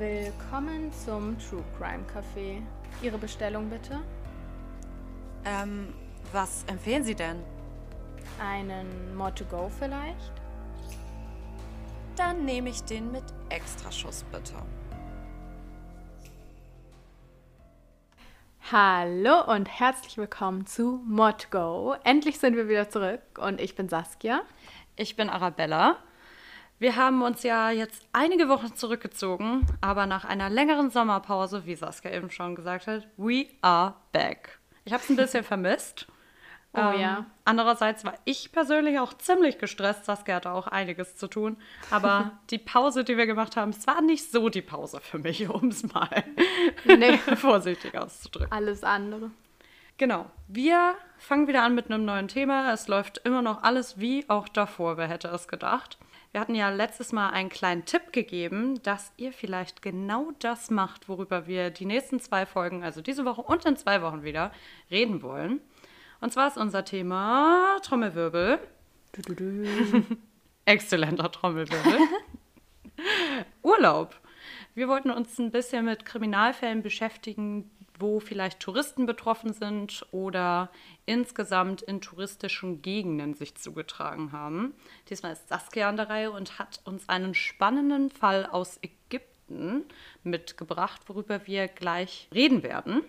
Willkommen zum True Crime Café. Ihre Bestellung bitte? Ähm, was empfehlen Sie denn? Einen More to Go vielleicht? Dann nehme ich den mit Extraschuss bitte. Hallo und herzlich willkommen zu Mod Go. Endlich sind wir wieder zurück und ich bin Saskia. Ich bin Arabella. Wir haben uns ja jetzt einige Wochen zurückgezogen, aber nach einer längeren Sommerpause, wie Saskia eben schon gesagt hat, we are back. Ich habe es ein bisschen vermisst. Oh Ähm, ja. Andererseits war ich persönlich auch ziemlich gestresst. Saskia hatte auch einiges zu tun. Aber die Pause, die wir gemacht haben, es war nicht so die Pause für mich, um es mal Nee, vorsichtig auszudrücken. alles andere. Genau. Wir fangen wieder an mit einem neuen Thema. Es läuft immer noch alles wie auch davor. Wer hätte es gedacht? Wir hatten ja letztes Mal einen kleinen Tipp gegeben, dass ihr vielleicht genau das macht, worüber wir die nächsten zwei Folgen, also diese Woche und in zwei Wochen wieder, reden wollen. Und zwar ist unser Thema Trommelwirbel. Du, du, du. Exzellenter Trommelwirbel. Urlaub. Wir wollten uns ein bisschen mit Kriminalfällen beschäftigen, wo vielleicht Touristen betroffen sind oder insgesamt in touristischen Gegenden sich zugetragen haben. Diesmal ist Saskia an der Reihe und hat uns einen spannenden Fall aus Ägypten mitgebracht, worüber wir gleich reden werden.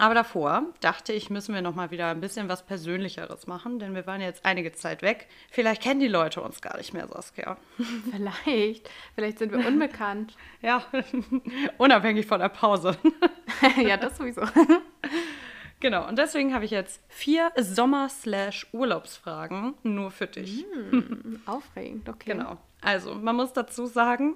Aber davor dachte ich, müssen wir noch mal wieder ein bisschen was Persönlicheres machen, denn wir waren jetzt einige Zeit weg. Vielleicht kennen die Leute uns gar nicht mehr, Saskia. Vielleicht. Vielleicht sind wir unbekannt. Ja, unabhängig von der Pause. ja, das sowieso. genau, und deswegen habe ich jetzt vier Sommer-Urlaubsfragen nur für dich. Aufregend, okay. Genau. Also, man muss dazu sagen,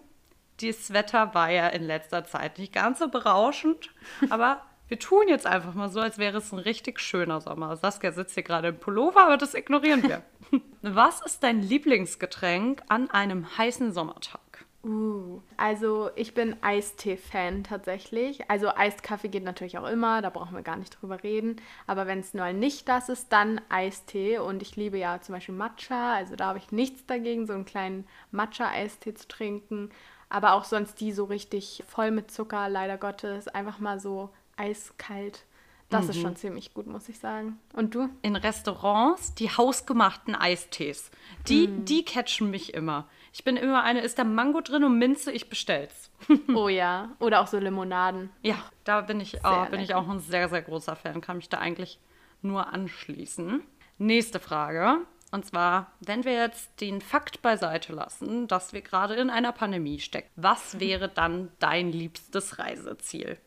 das Wetter war ja in letzter Zeit nicht ganz so berauschend, aber wir tun jetzt einfach mal so, als wäre es ein richtig schöner Sommer. Saskia sitzt hier gerade im Pullover, aber das ignorieren wir. Was ist dein Lieblingsgetränk an einem heißen Sommertag? Uh, also ich bin Eistee-Fan tatsächlich. Also Eiskaffee geht natürlich auch immer, da brauchen wir gar nicht drüber reden. Aber wenn es nur nicht das ist, dann Eistee. Und ich liebe ja zum Beispiel Matcha, also da habe ich nichts dagegen, so einen kleinen Matcha-Eistee zu trinken. Aber auch sonst die so richtig voll mit Zucker, leider Gottes, einfach mal so eiskalt. Das ist schon ziemlich gut, muss ich sagen. Und du? in Restaurants die hausgemachten Eistees. Die, die catchen mich immer. Ich bin immer eine, ist da Mango drin und Minze, ich bestell's. Oh ja. Oder auch so Limonaden. Ja, da bin ich, auch, bin ich auch ein sehr, sehr großer Fan. Kann mich da eigentlich nur anschließen. Nächste Frage. Und zwar, wenn wir jetzt den Fakt beiseite lassen, dass wir gerade in einer Pandemie stecken, was wäre dann dein liebstes Reiseziel?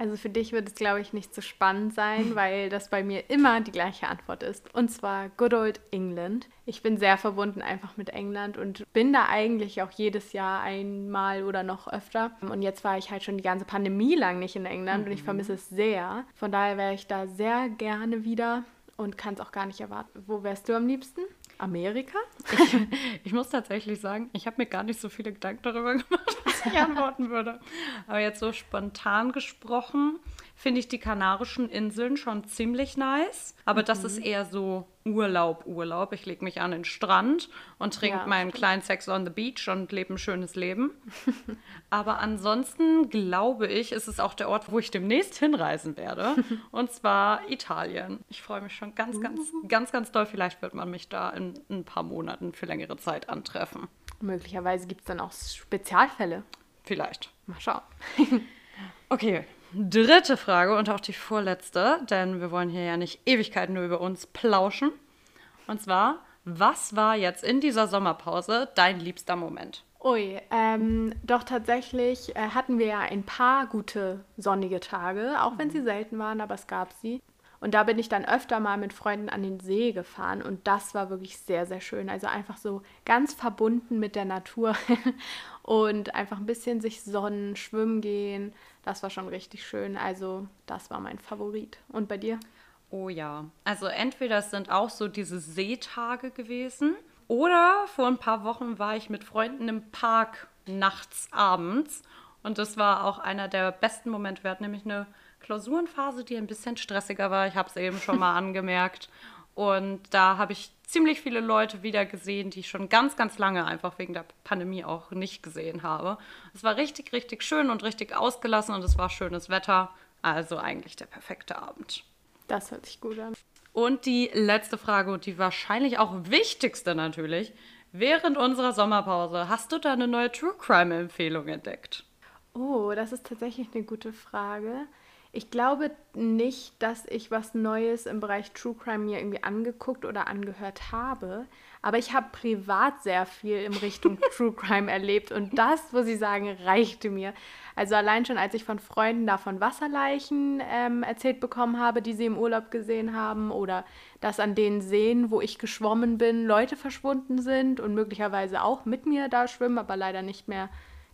Also für dich wird es, glaube ich, nicht so spannend sein, weil das bei mir immer die gleiche Antwort ist. Und zwar Good Old England. Ich bin sehr verbunden einfach mit England und bin da eigentlich auch jedes Jahr einmal oder noch öfter. Und jetzt war ich halt schon die ganze Pandemie lang nicht in England und ich vermisse es sehr. Von daher wäre ich da sehr gerne wieder und kann es auch gar nicht erwarten. Wo wärst du am liebsten? Amerika? Ich muss tatsächlich sagen, ich habe mir gar nicht so viele Gedanken darüber gemacht, ich antworten würde. Aber jetzt so spontan gesprochen, finde ich die Kanarischen Inseln schon ziemlich nice. Aber das ist eher so Urlaub, Urlaub. Ich lege mich an den Strand und trinke Ja, meinen kleinen Sex on the Beach und lebe ein schönes Leben. Aber ansonsten glaube ich, ist es auch der Ort, wo ich demnächst hinreisen werde. Und zwar Italien. Ich freue mich schon ganz, ganz, ganz, ganz doll. Vielleicht wird man mich da in ein paar Monaten für längere Zeit antreffen. Möglicherweise gibt es dann auch Spezialfälle. Vielleicht. Mal schauen. Okay, dritte Frage und auch die vorletzte, denn wir wollen hier ja nicht Ewigkeiten nur über uns plauschen. Und zwar, was war jetzt in dieser Sommerpause dein liebster Moment? Ui, ähm, doch tatsächlich äh, hatten wir ja ein paar gute sonnige Tage, auch wenn sie selten waren, aber es gab sie. Und da bin ich dann öfter mal mit Freunden an den See gefahren und das war wirklich sehr, sehr schön. Also einfach so ganz verbunden mit der Natur und einfach ein bisschen sich sonnen, schwimmen gehen. Das war schon richtig schön. Also das war mein Favorit. Und bei dir? Oh ja. Also entweder es sind auch so diese Seetage gewesen oder vor ein paar Wochen war ich mit Freunden im Park nachts, abends. Und das war auch einer der besten Momente. Wir hatten nämlich eine Klausurenphase, die ein bisschen stressiger war. Ich habe es eben schon mal angemerkt. Und da habe ich ziemlich viele Leute wieder gesehen, die ich schon ganz, ganz lange einfach wegen der Pandemie auch nicht gesehen habe. Es war richtig, richtig schön und richtig ausgelassen und es war schönes Wetter. Also eigentlich der perfekte Abend. Das hört sich gut an. Und die letzte Frage und die wahrscheinlich auch wichtigste natürlich. Während unserer Sommerpause hast du da eine neue True Crime Empfehlung entdeckt? Oh, das ist tatsächlich eine gute Frage. Ich glaube nicht, dass ich was Neues im Bereich True Crime mir irgendwie angeguckt oder angehört habe. Aber ich habe privat sehr viel in Richtung True Crime erlebt und das, muss ich sagen, reichte mir. Also allein schon, als ich von Freunden da von Wasserleichen ähm, erzählt bekommen habe, die sie im Urlaub gesehen haben oder dass an den Seen, wo ich geschwommen bin, Leute verschwunden sind und möglicherweise auch mit mir da schwimmen, aber leider nicht mehr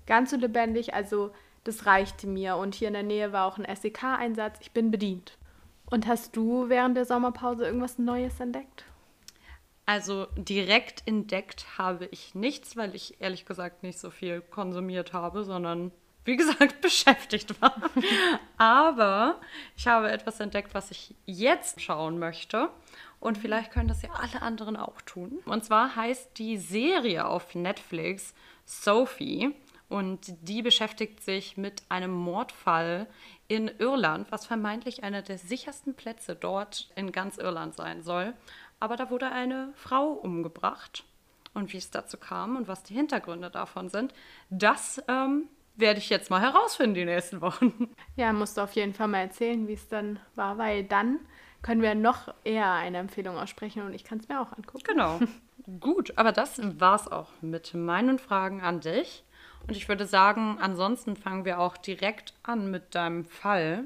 ganz so lebendig. Also das reichte mir. Und hier in der Nähe war auch ein SEK-Einsatz. Ich bin bedient. Und hast du während der Sommerpause irgendwas Neues entdeckt? Also direkt entdeckt habe ich nichts, weil ich ehrlich gesagt nicht so viel konsumiert habe, sondern wie gesagt beschäftigt war. Aber ich habe etwas entdeckt, was ich jetzt schauen möchte. Und vielleicht können das ja alle anderen auch tun. Und zwar heißt die Serie auf Netflix Sophie. Und die beschäftigt sich mit einem Mordfall in Irland, was vermeintlich einer der sichersten Plätze dort in ganz Irland sein soll. Aber da wurde eine Frau umgebracht. Und wie es dazu kam und was die Hintergründe davon sind, das ähm, werde ich jetzt mal herausfinden die nächsten Wochen. Ja, musst du auf jeden Fall mal erzählen, wie es dann war, weil dann können wir noch eher eine Empfehlung aussprechen und ich kann es mir auch angucken. Genau. Gut, aber das war es auch mit meinen Fragen an dich. Und ich würde sagen, ansonsten fangen wir auch direkt an mit deinem Fall.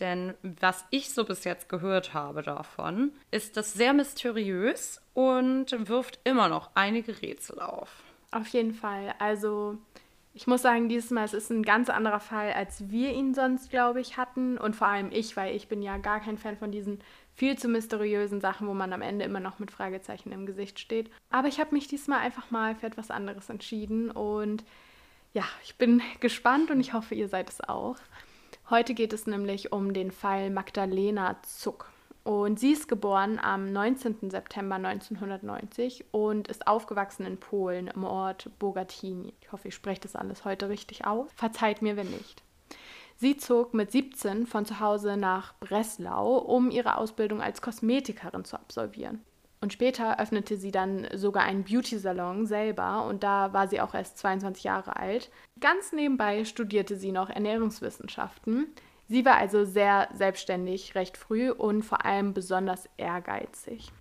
Denn was ich so bis jetzt gehört habe davon, ist das sehr mysteriös und wirft immer noch einige Rätsel auf. Auf jeden Fall. Also ich muss sagen, dieses Mal es ist ein ganz anderer Fall, als wir ihn sonst, glaube ich, hatten. Und vor allem ich, weil ich bin ja gar kein Fan von diesen viel zu mysteriösen Sachen, wo man am Ende immer noch mit Fragezeichen im Gesicht steht. Aber ich habe mich diesmal einfach mal für etwas anderes entschieden und ja, ich bin gespannt und ich hoffe, ihr seid es auch. Heute geht es nämlich um den Fall Magdalena Zuck. Und sie ist geboren am 19. September 1990 und ist aufgewachsen in Polen im Ort Bogatini. Ich hoffe, ich spreche das alles heute richtig aus. Verzeiht mir, wenn nicht. Sie zog mit 17 von zu Hause nach Breslau, um ihre Ausbildung als Kosmetikerin zu absolvieren. Und später öffnete sie dann sogar einen Beauty-Salon selber und da war sie auch erst 22 Jahre alt. Ganz nebenbei studierte sie noch Ernährungswissenschaften. Sie war also sehr selbstständig recht früh und vor allem besonders ehrgeizig.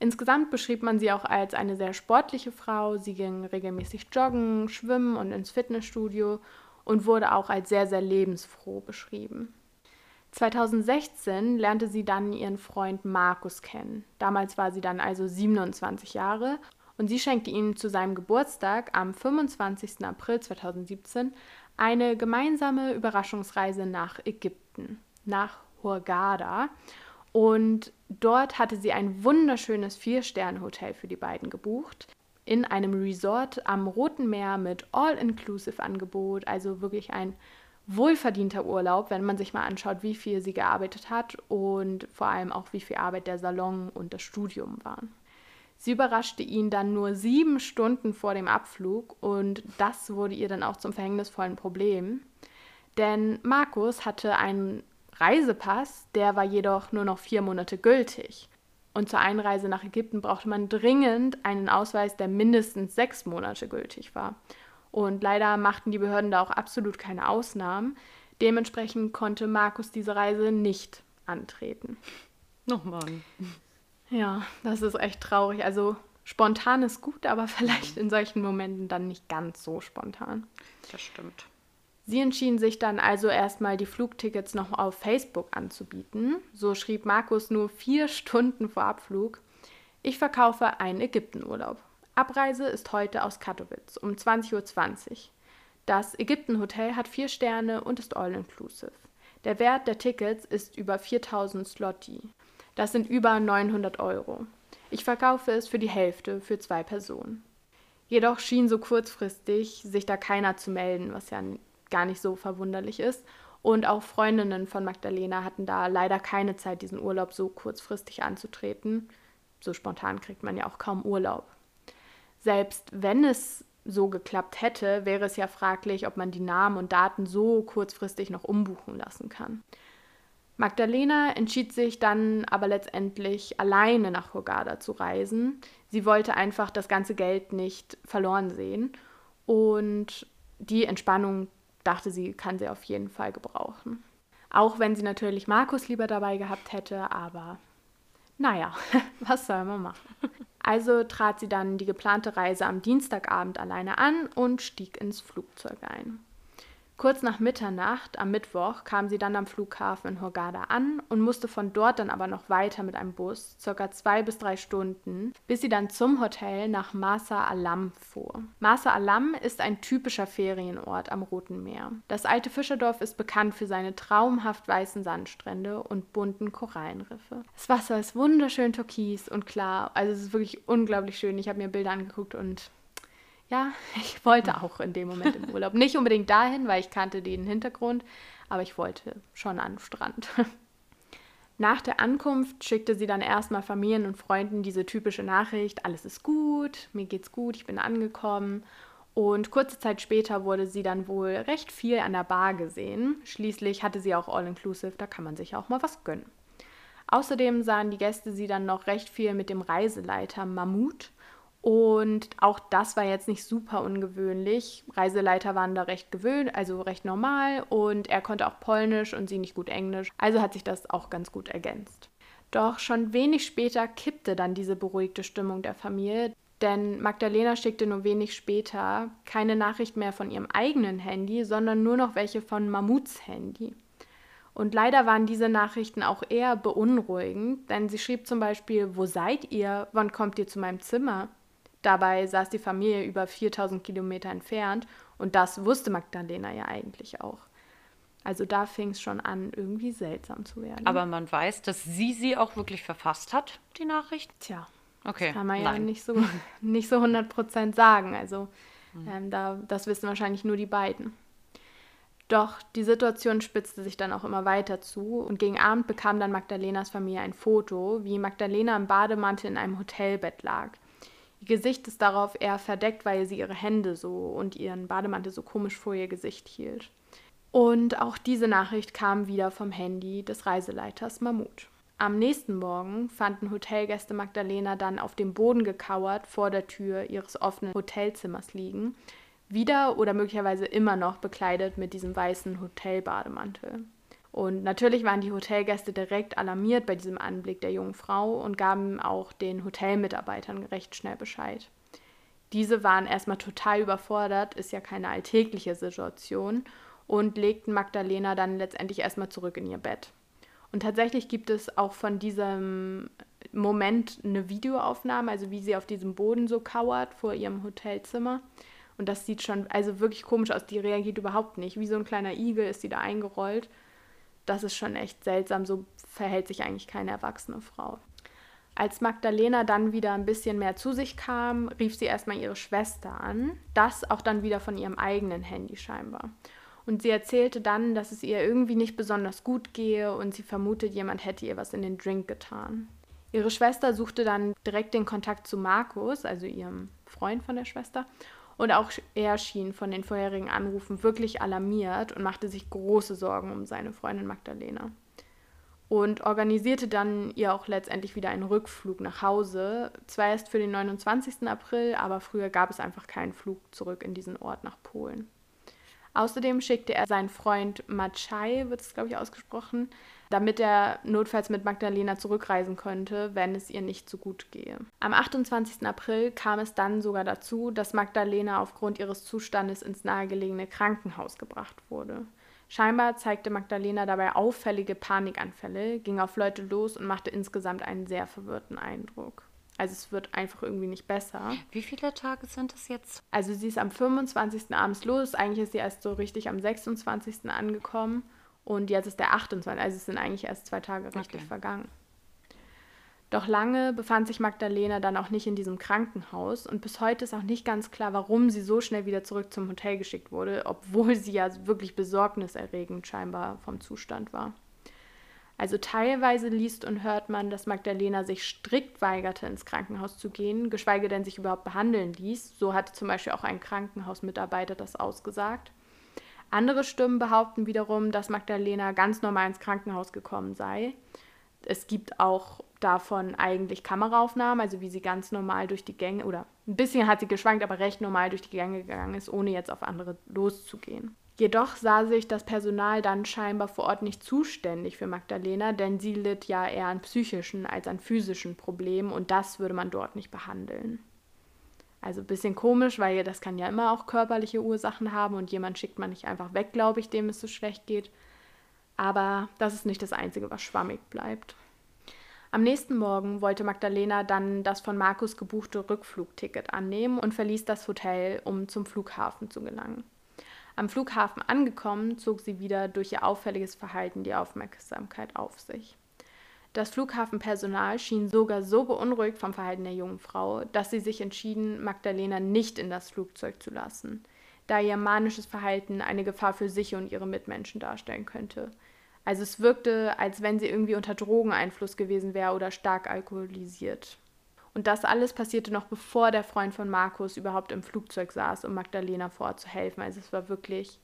Insgesamt beschrieb man sie auch als eine sehr sportliche Frau. Sie ging regelmäßig joggen, schwimmen und ins Fitnessstudio und wurde auch als sehr, sehr lebensfroh beschrieben. 2016 lernte sie dann ihren Freund Markus kennen. Damals war sie dann also 27 Jahre und sie schenkte ihm zu seinem Geburtstag am 25. April 2017 eine gemeinsame Überraschungsreise nach Ägypten, nach Hurghada. Und dort hatte sie ein wunderschönes Vier-Sterne-Hotel für die beiden gebucht. In einem Resort am Roten Meer mit All-Inclusive-Angebot, also wirklich ein wohlverdienter Urlaub, wenn man sich mal anschaut, wie viel sie gearbeitet hat und vor allem auch, wie viel Arbeit der Salon und das Studium waren. Sie überraschte ihn dann nur sieben Stunden vor dem Abflug und das wurde ihr dann auch zum verhängnisvollen Problem. Denn Markus hatte einen Reisepass, der war jedoch nur noch vier Monate gültig. Und zur Einreise nach Ägypten brauchte man dringend einen Ausweis, der mindestens sechs Monate gültig war. Und leider machten die Behörden da auch absolut keine Ausnahmen. Dementsprechend konnte Markus diese Reise nicht antreten. Nochmal. Ja, das ist echt traurig. Also spontan ist gut, aber vielleicht in solchen Momenten dann nicht ganz so spontan. Das stimmt. Sie entschieden sich dann also erstmal die Flugtickets noch auf Facebook anzubieten. So schrieb Markus nur vier Stunden vor Abflug. Ich verkaufe einen Ägyptenurlaub. Abreise ist heute aus Katowice um 20.20 Uhr. Das Ägypten-Hotel hat vier Sterne und ist all-inclusive. Der Wert der Tickets ist über 4000 Slotti. Das sind über 900 Euro. Ich verkaufe es für die Hälfte für zwei Personen. Jedoch schien so kurzfristig sich da keiner zu melden, was ja gar nicht so verwunderlich ist. Und auch Freundinnen von Magdalena hatten da leider keine Zeit, diesen Urlaub so kurzfristig anzutreten. So spontan kriegt man ja auch kaum Urlaub. Selbst wenn es so geklappt hätte, wäre es ja fraglich, ob man die Namen und Daten so kurzfristig noch umbuchen lassen kann. Magdalena entschied sich dann aber letztendlich alleine nach Hurghada zu reisen. Sie wollte einfach das ganze Geld nicht verloren sehen und die Entspannung, dachte sie, kann sie auf jeden Fall gebrauchen. Auch wenn sie natürlich Markus lieber dabei gehabt hätte, aber naja, was soll man machen? Also trat sie dann die geplante Reise am Dienstagabend alleine an und stieg ins Flugzeug ein. Kurz nach Mitternacht am Mittwoch kam sie dann am Flughafen in Hurghada an und musste von dort dann aber noch weiter mit einem Bus, circa zwei bis drei Stunden, bis sie dann zum Hotel nach Masa Alam fuhr. Masa Alam ist ein typischer Ferienort am Roten Meer. Das alte Fischerdorf ist bekannt für seine traumhaft weißen Sandstrände und bunten Korallenriffe. Das Wasser ist wunderschön türkis und klar, also es ist wirklich unglaublich schön. Ich habe mir Bilder angeguckt und ja, ich wollte auch in dem Moment im Urlaub. Nicht unbedingt dahin, weil ich kannte den Hintergrund, aber ich wollte schon an den Strand. Nach der Ankunft schickte sie dann erstmal Familien und Freunden diese typische Nachricht, alles ist gut, mir geht's gut, ich bin angekommen. Und kurze Zeit später wurde sie dann wohl recht viel an der Bar gesehen. Schließlich hatte sie auch All-Inclusive, da kann man sich auch mal was gönnen. Außerdem sahen die Gäste sie dann noch recht viel mit dem Reiseleiter Mammut und auch das war jetzt nicht super ungewöhnlich. Reiseleiter waren da recht gewöhnt, also recht normal. Und er konnte auch Polnisch und sie nicht gut Englisch. Also hat sich das auch ganz gut ergänzt. Doch schon wenig später kippte dann diese beruhigte Stimmung der Familie, denn Magdalena schickte nur wenig später keine Nachricht mehr von ihrem eigenen Handy, sondern nur noch welche von Mammuts Handy. Und leider waren diese Nachrichten auch eher beunruhigend, denn sie schrieb zum Beispiel, wo seid ihr? Wann kommt ihr zu meinem Zimmer? Dabei saß die Familie über 4000 Kilometer entfernt und das wusste Magdalena ja eigentlich auch. Also da fing es schon an, irgendwie seltsam zu werden. Aber man weiß, dass sie sie auch wirklich verfasst hat, die Nachricht? Tja, okay. das kann man Nein. ja nicht so, nicht so 100% sagen. Also hm. ähm, da, das wissen wahrscheinlich nur die beiden. Doch die Situation spitzte sich dann auch immer weiter zu und gegen Abend bekam dann Magdalenas Familie ein Foto, wie Magdalena im Bademantel in einem Hotelbett lag. Ihr Gesicht ist darauf eher verdeckt, weil sie ihre Hände so und ihren Bademantel so komisch vor ihr Gesicht hielt. Und auch diese Nachricht kam wieder vom Handy des Reiseleiters Mammut. Am nächsten Morgen fanden Hotelgäste Magdalena dann auf dem Boden gekauert vor der Tür ihres offenen Hotelzimmers liegen, wieder oder möglicherweise immer noch bekleidet mit diesem weißen Hotelbademantel. Und natürlich waren die Hotelgäste direkt alarmiert bei diesem Anblick der jungen Frau und gaben auch den Hotelmitarbeitern recht schnell Bescheid. Diese waren erstmal total überfordert, ist ja keine alltägliche Situation, und legten Magdalena dann letztendlich erstmal zurück in ihr Bett. Und tatsächlich gibt es auch von diesem Moment eine Videoaufnahme, also wie sie auf diesem Boden so kauert vor ihrem Hotelzimmer. Und das sieht schon also wirklich komisch aus. Die reagiert überhaupt nicht. Wie so ein kleiner Igel ist sie da eingerollt das ist schon echt seltsam. So verhält sich eigentlich keine erwachsene Frau. Als Magdalena dann wieder ein bisschen mehr zu sich kam, rief sie erstmal ihre Schwester an. Das auch dann wieder von ihrem eigenen Handy scheinbar. Und sie erzählte dann, dass es ihr irgendwie nicht besonders gut gehe und sie vermutet, jemand hätte ihr was in den Drink getan. Ihre Schwester suchte dann direkt den Kontakt zu Markus, also ihrem Freund von der Schwester, und auch er schien von den vorherigen Anrufen wirklich alarmiert und machte sich große Sorgen um seine Freundin Magdalena. Und organisierte dann ihr auch letztendlich wieder einen Rückflug nach Hause. Zwar erst für den 29. April, aber früher gab es einfach keinen Flug zurück in diesen Ort nach Polen. Außerdem schickte er seinen Freund Maciej, wird es glaube ich ausgesprochen, damit er notfalls mit Magdalena zurückreisen könnte, wenn es ihr nicht so gut gehe. Am 28. April kam es dann sogar dazu, dass Magdalena aufgrund ihres Zustandes ins nahegelegene Krankenhaus gebracht wurde. Scheinbar zeigte Magdalena dabei auffällige Panikanfälle, ging auf Leute los und machte insgesamt einen sehr verwirrten Eindruck. Also es wird einfach irgendwie nicht besser. Wie viele Tage sind es jetzt? Also sie ist am 25. abends los. Eigentlich ist sie erst so richtig am 26. angekommen. Und jetzt ist der 28. Also es sind eigentlich erst zwei Tage richtig okay. vergangen. Doch lange befand sich Magdalena dann auch nicht in diesem Krankenhaus und bis heute ist auch nicht ganz klar, warum sie so schnell wieder zurück zum Hotel geschickt wurde, obwohl sie ja wirklich besorgniserregend scheinbar vom Zustand war. Also teilweise liest und hört man, dass Magdalena sich strikt weigerte, ins Krankenhaus zu gehen, geschweige denn sich überhaupt behandeln ließ. So hatte zum Beispiel auch ein Krankenhausmitarbeiter das ausgesagt. Andere Stimmen behaupten wiederum, dass Magdalena ganz normal ins Krankenhaus gekommen sei. Es gibt auch davon eigentlich Kameraaufnahmen, also wie sie ganz normal durch die Gänge oder ein bisschen hat sie geschwankt, aber recht normal durch die Gänge gegangen ist, ohne jetzt auf andere loszugehen. Jedoch sah sich das Personal dann scheinbar vor Ort nicht zuständig für Magdalena, denn sie litt ja eher an psychischen als an physischen Problemen und das würde man dort nicht behandeln. Also ein bisschen komisch, weil das kann ja immer auch körperliche Ursachen haben und jemand schickt man nicht einfach weg, glaube ich, dem es so schlecht geht. Aber das ist nicht das Einzige, was schwammig bleibt. Am nächsten Morgen wollte Magdalena dann das von Markus gebuchte Rückflugticket annehmen und verließ das Hotel, um zum Flughafen zu gelangen. Am Flughafen angekommen, zog sie wieder durch ihr auffälliges Verhalten die Aufmerksamkeit auf sich. Das Flughafenpersonal schien sogar so beunruhigt vom Verhalten der jungen Frau, dass sie sich entschieden, Magdalena nicht in das Flugzeug zu lassen, da ihr manisches Verhalten eine Gefahr für sich und ihre Mitmenschen darstellen könnte. Also es wirkte, als wenn sie irgendwie unter Drogeneinfluss gewesen wäre oder stark alkoholisiert. Und das alles passierte noch bevor der Freund von Markus überhaupt im Flugzeug saß, um Magdalena vor Ort zu helfen. Also es war wirklich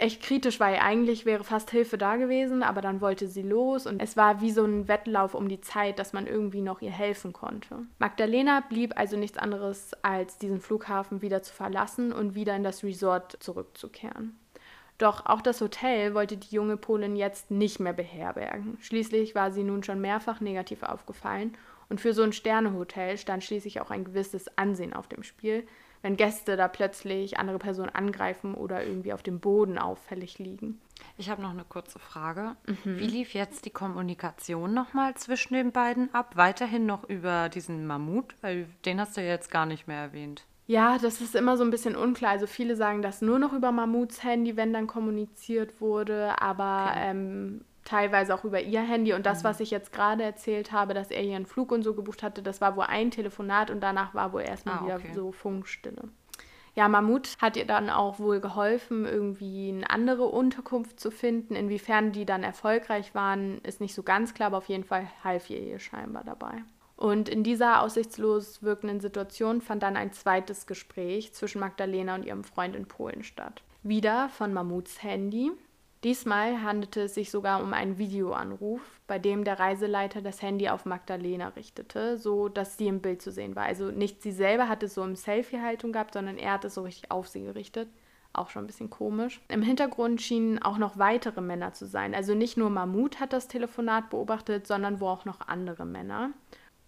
echt kritisch, weil eigentlich wäre fast Hilfe da gewesen, aber dann wollte sie los und es war wie so ein Wettlauf um die Zeit, dass man irgendwie noch ihr helfen konnte. Magdalena blieb also nichts anderes, als diesen Flughafen wieder zu verlassen und wieder in das Resort zurückzukehren. Doch auch das Hotel wollte die junge Polin jetzt nicht mehr beherbergen. Schließlich war sie nun schon mehrfach negativ aufgefallen und für so ein Sternehotel stand schließlich auch ein gewisses Ansehen auf dem Spiel, wenn Gäste da plötzlich andere Personen angreifen oder irgendwie auf dem Boden auffällig liegen. Ich habe noch eine kurze Frage. Mhm. Wie lief jetzt die Kommunikation nochmal zwischen den beiden ab? Weiterhin noch über diesen Mammut? Weil den hast du jetzt gar nicht mehr erwähnt. Ja, das ist immer so ein bisschen unklar. Also viele sagen, dass nur noch über Mammuts Handy, wenn dann kommuniziert wurde, aber okay. ähm, teilweise auch über ihr Handy. Und das, mhm. was ich jetzt gerade erzählt habe, dass er ihren Flug und so gebucht hatte, das war wohl ein Telefonat und danach war wohl erstmal ah, wieder okay. so Funkstille. Ja, Mammut hat ihr dann auch wohl geholfen, irgendwie eine andere Unterkunft zu finden. Inwiefern die dann erfolgreich waren, ist nicht so ganz klar, aber auf jeden Fall half ihr ihr scheinbar dabei. Und in dieser aussichtslos wirkenden Situation fand dann ein zweites Gespräch zwischen Magdalena und ihrem Freund in Polen statt. Wieder von Mammuts Handy. Diesmal handelte es sich sogar um einen Videoanruf, bei dem der Reiseleiter das Handy auf Magdalena richtete, so dass sie im Bild zu sehen war. Also nicht sie selber hatte es so im Selfie-Haltung gehabt, sondern er hat es so richtig auf sie gerichtet. Auch schon ein bisschen komisch. Im Hintergrund schienen auch noch weitere Männer zu sein. Also nicht nur Mammut hat das Telefonat beobachtet, sondern wo auch noch andere Männer.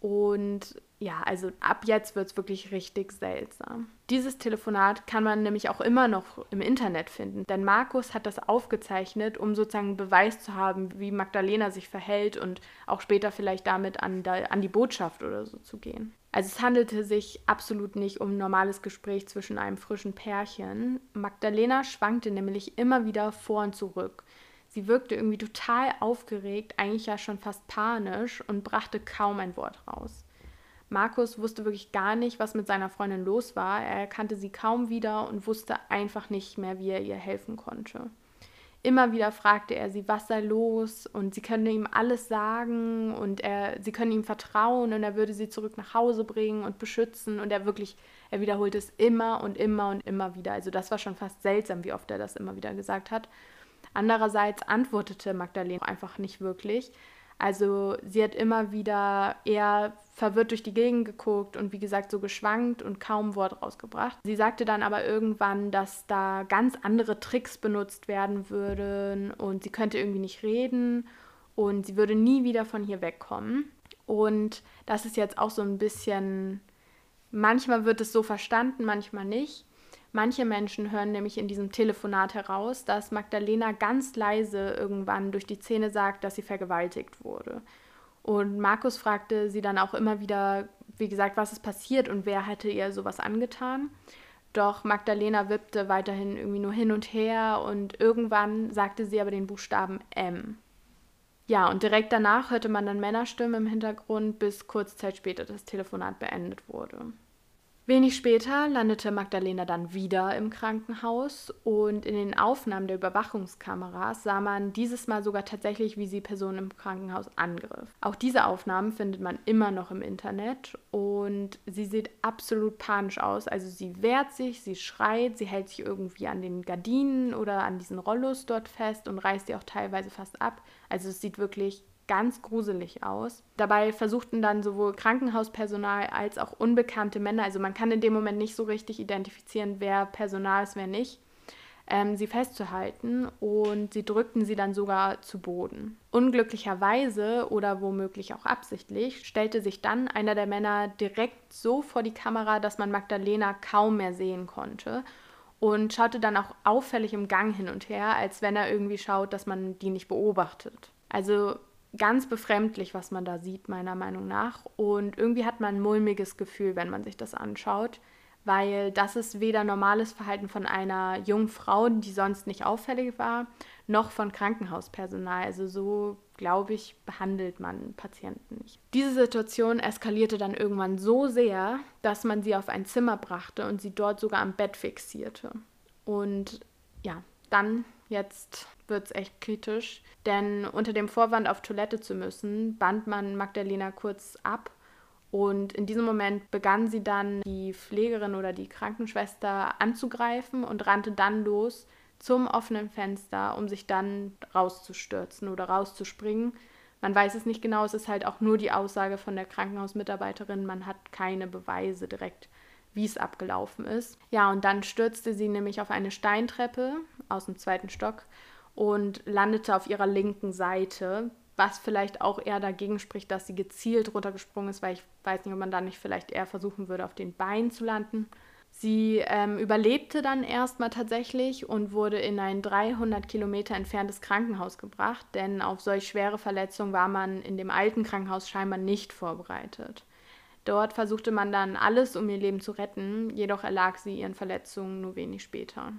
Und ja, also ab jetzt wird es wirklich richtig seltsam. Dieses Telefonat kann man nämlich auch immer noch im Internet finden, denn Markus hat das aufgezeichnet, um sozusagen Beweis zu haben, wie Magdalena sich verhält und auch später vielleicht damit an, an die Botschaft oder so zu gehen. Also es handelte sich absolut nicht um ein normales Gespräch zwischen einem frischen Pärchen. Magdalena schwankte nämlich immer wieder vor und zurück. Sie wirkte irgendwie total aufgeregt, eigentlich ja schon fast panisch und brachte kaum ein Wort raus. Markus wusste wirklich gar nicht, was mit seiner Freundin los war. Er kannte sie kaum wieder und wusste einfach nicht mehr, wie er ihr helfen konnte. Immer wieder fragte er sie, was sei los und sie könne ihm alles sagen und er, sie können ihm vertrauen und er würde sie zurück nach Hause bringen und beschützen und er wirklich, er wiederholte es immer und immer und immer wieder. Also das war schon fast seltsam, wie oft er das immer wieder gesagt hat. Andererseits antwortete Magdalena einfach nicht wirklich. Also sie hat immer wieder eher verwirrt durch die Gegend geguckt und wie gesagt so geschwankt und kaum Wort rausgebracht. Sie sagte dann aber irgendwann, dass da ganz andere Tricks benutzt werden würden und sie könnte irgendwie nicht reden und sie würde nie wieder von hier wegkommen. Und das ist jetzt auch so ein bisschen, manchmal wird es so verstanden, manchmal nicht. Manche Menschen hören nämlich in diesem Telefonat heraus, dass Magdalena ganz leise irgendwann durch die Zähne sagt, dass sie vergewaltigt wurde. Und Markus fragte sie dann auch immer wieder, wie gesagt, was ist passiert und wer hätte ihr sowas angetan. Doch Magdalena wippte weiterhin irgendwie nur hin und her und irgendwann sagte sie aber den Buchstaben M. Ja, und direkt danach hörte man dann Männerstimmen im Hintergrund, bis kurz Zeit später das Telefonat beendet wurde. Wenig später landete Magdalena dann wieder im Krankenhaus und in den Aufnahmen der Überwachungskameras sah man dieses Mal sogar tatsächlich, wie sie Personen im Krankenhaus angriff. Auch diese Aufnahmen findet man immer noch im Internet und sie sieht absolut panisch aus. Also sie wehrt sich, sie schreit, sie hält sich irgendwie an den Gardinen oder an diesen Rollos dort fest und reißt sie auch teilweise fast ab. Also es sieht wirklich ganz gruselig aus. Dabei versuchten dann sowohl Krankenhauspersonal als auch unbekannte Männer, also man kann in dem Moment nicht so richtig identifizieren, wer Personal ist, wer nicht, ähm, sie festzuhalten und sie drückten sie dann sogar zu Boden. Unglücklicherweise oder womöglich auch absichtlich stellte sich dann einer der Männer direkt so vor die Kamera, dass man Magdalena kaum mehr sehen konnte und schaute dann auch auffällig im Gang hin und her, als wenn er irgendwie schaut, dass man die nicht beobachtet. Also ganz befremdlich, was man da sieht, meiner Meinung nach. Und irgendwie hat man ein mulmiges Gefühl, wenn man sich das anschaut, weil das ist weder normales Verhalten von einer jungen Frau, die sonst nicht auffällig war, noch von Krankenhauspersonal. Also so, glaube ich, behandelt man Patienten nicht. Diese Situation eskalierte dann irgendwann so sehr, dass man sie auf ein Zimmer brachte und sie dort sogar am Bett fixierte. Und ja, dann jetzt wird es echt kritisch, denn unter dem Vorwand auf Toilette zu müssen, band man Magdalena kurz ab. Und in diesem Moment begann sie dann die Pflegerin oder die Krankenschwester anzugreifen und rannte dann los zum offenen Fenster, um sich dann rauszustürzen oder rauszuspringen. Man weiß es nicht genau, es ist halt auch nur die Aussage von der Krankenhausmitarbeiterin, man hat keine Beweise direkt wie es abgelaufen ist. Ja, und dann stürzte sie nämlich auf eine Steintreppe aus dem zweiten Stock und landete auf ihrer linken Seite, was vielleicht auch eher dagegen spricht, dass sie gezielt runtergesprungen ist, weil ich weiß nicht, ob man da nicht vielleicht eher versuchen würde, auf den Beinen zu landen. Sie ähm, überlebte dann erstmal tatsächlich und wurde in ein 300 Kilometer entferntes Krankenhaus gebracht, denn auf solch schwere Verletzungen war man in dem alten Krankenhaus scheinbar nicht vorbereitet. Dort versuchte man dann alles, um ihr Leben zu retten, jedoch erlag sie ihren Verletzungen nur wenig später.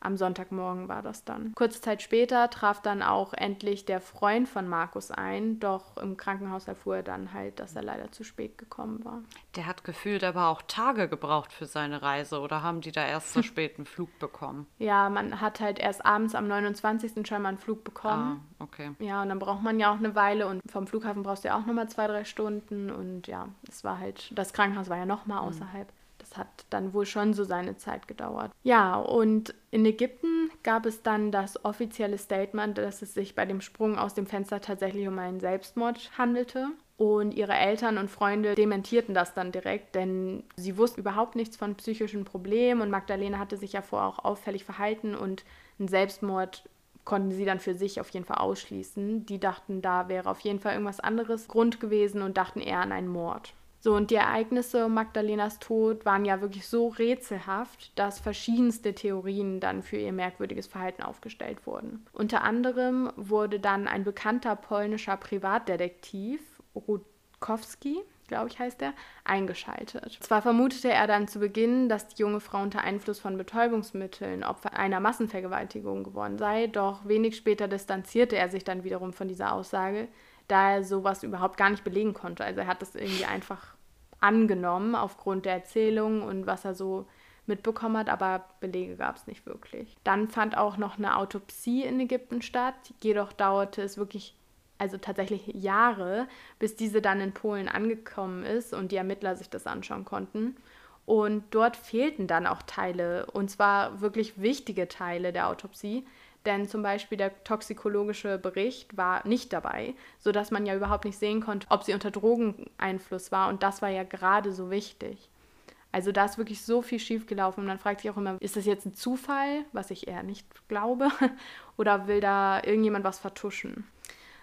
Am Sonntagmorgen war das dann. Kurze Zeit später traf dann auch endlich der Freund von Markus ein, doch im Krankenhaus erfuhr er dann halt, dass er leider zu spät gekommen war. Der hat gefühlt aber auch Tage gebraucht für seine Reise oder haben die da erst so spät einen Flug bekommen? Ja, man hat halt erst abends am 29. schon mal einen Flug bekommen. Ah, okay. Ja, und dann braucht man ja auch eine Weile und vom Flughafen brauchst du ja auch nochmal zwei, drei Stunden und ja, es war halt, das Krankenhaus war ja nochmal mhm. außerhalb. Mhm das hat dann wohl schon so seine Zeit gedauert. Ja, und in Ägypten gab es dann das offizielle Statement, dass es sich bei dem Sprung aus dem Fenster tatsächlich um einen Selbstmord handelte. Und ihre Eltern und Freunde dementierten das dann direkt, denn sie wussten überhaupt nichts von psychischen Problemen und Magdalena hatte sich ja vorher auch auffällig verhalten und ein Selbstmord konnten sie dann für sich auf jeden Fall ausschließen. Die dachten, da wäre auf jeden Fall irgendwas anderes Grund gewesen und dachten eher an einen Mord. So, und die Ereignisse um Magdalenas Tod waren ja wirklich so rätselhaft, dass verschiedenste Theorien dann für ihr merkwürdiges Verhalten aufgestellt wurden. Unter anderem wurde dann ein bekannter polnischer Privatdetektiv, Rutkowski, glaube ich heißt er, eingeschaltet. Zwar vermutete er dann zu Beginn, dass die junge Frau unter Einfluss von Betäubungsmitteln Opfer einer Massenvergewaltigung geworden sei, doch wenig später distanzierte er sich dann wiederum von dieser Aussage, da er sowas überhaupt gar nicht belegen konnte. Also er hat das irgendwie einfach angenommen aufgrund der Erzählung und was er so mitbekommen hat, aber Belege gab es nicht wirklich. Dann fand auch noch eine Autopsie in Ägypten statt, jedoch dauerte es wirklich, also tatsächlich Jahre, bis diese dann in Polen angekommen ist und die Ermittler sich das anschauen konnten. Und dort fehlten dann auch Teile, und zwar wirklich wichtige Teile der Autopsie, denn zum Beispiel der toxikologische Bericht war nicht dabei, sodass man ja überhaupt nicht sehen konnte, ob sie unter Drogeneinfluss war. Und das war ja gerade so wichtig. Also da ist wirklich so viel schiefgelaufen. Und man fragt sich auch immer, ist das jetzt ein Zufall, was ich eher nicht glaube, oder will da irgendjemand was vertuschen?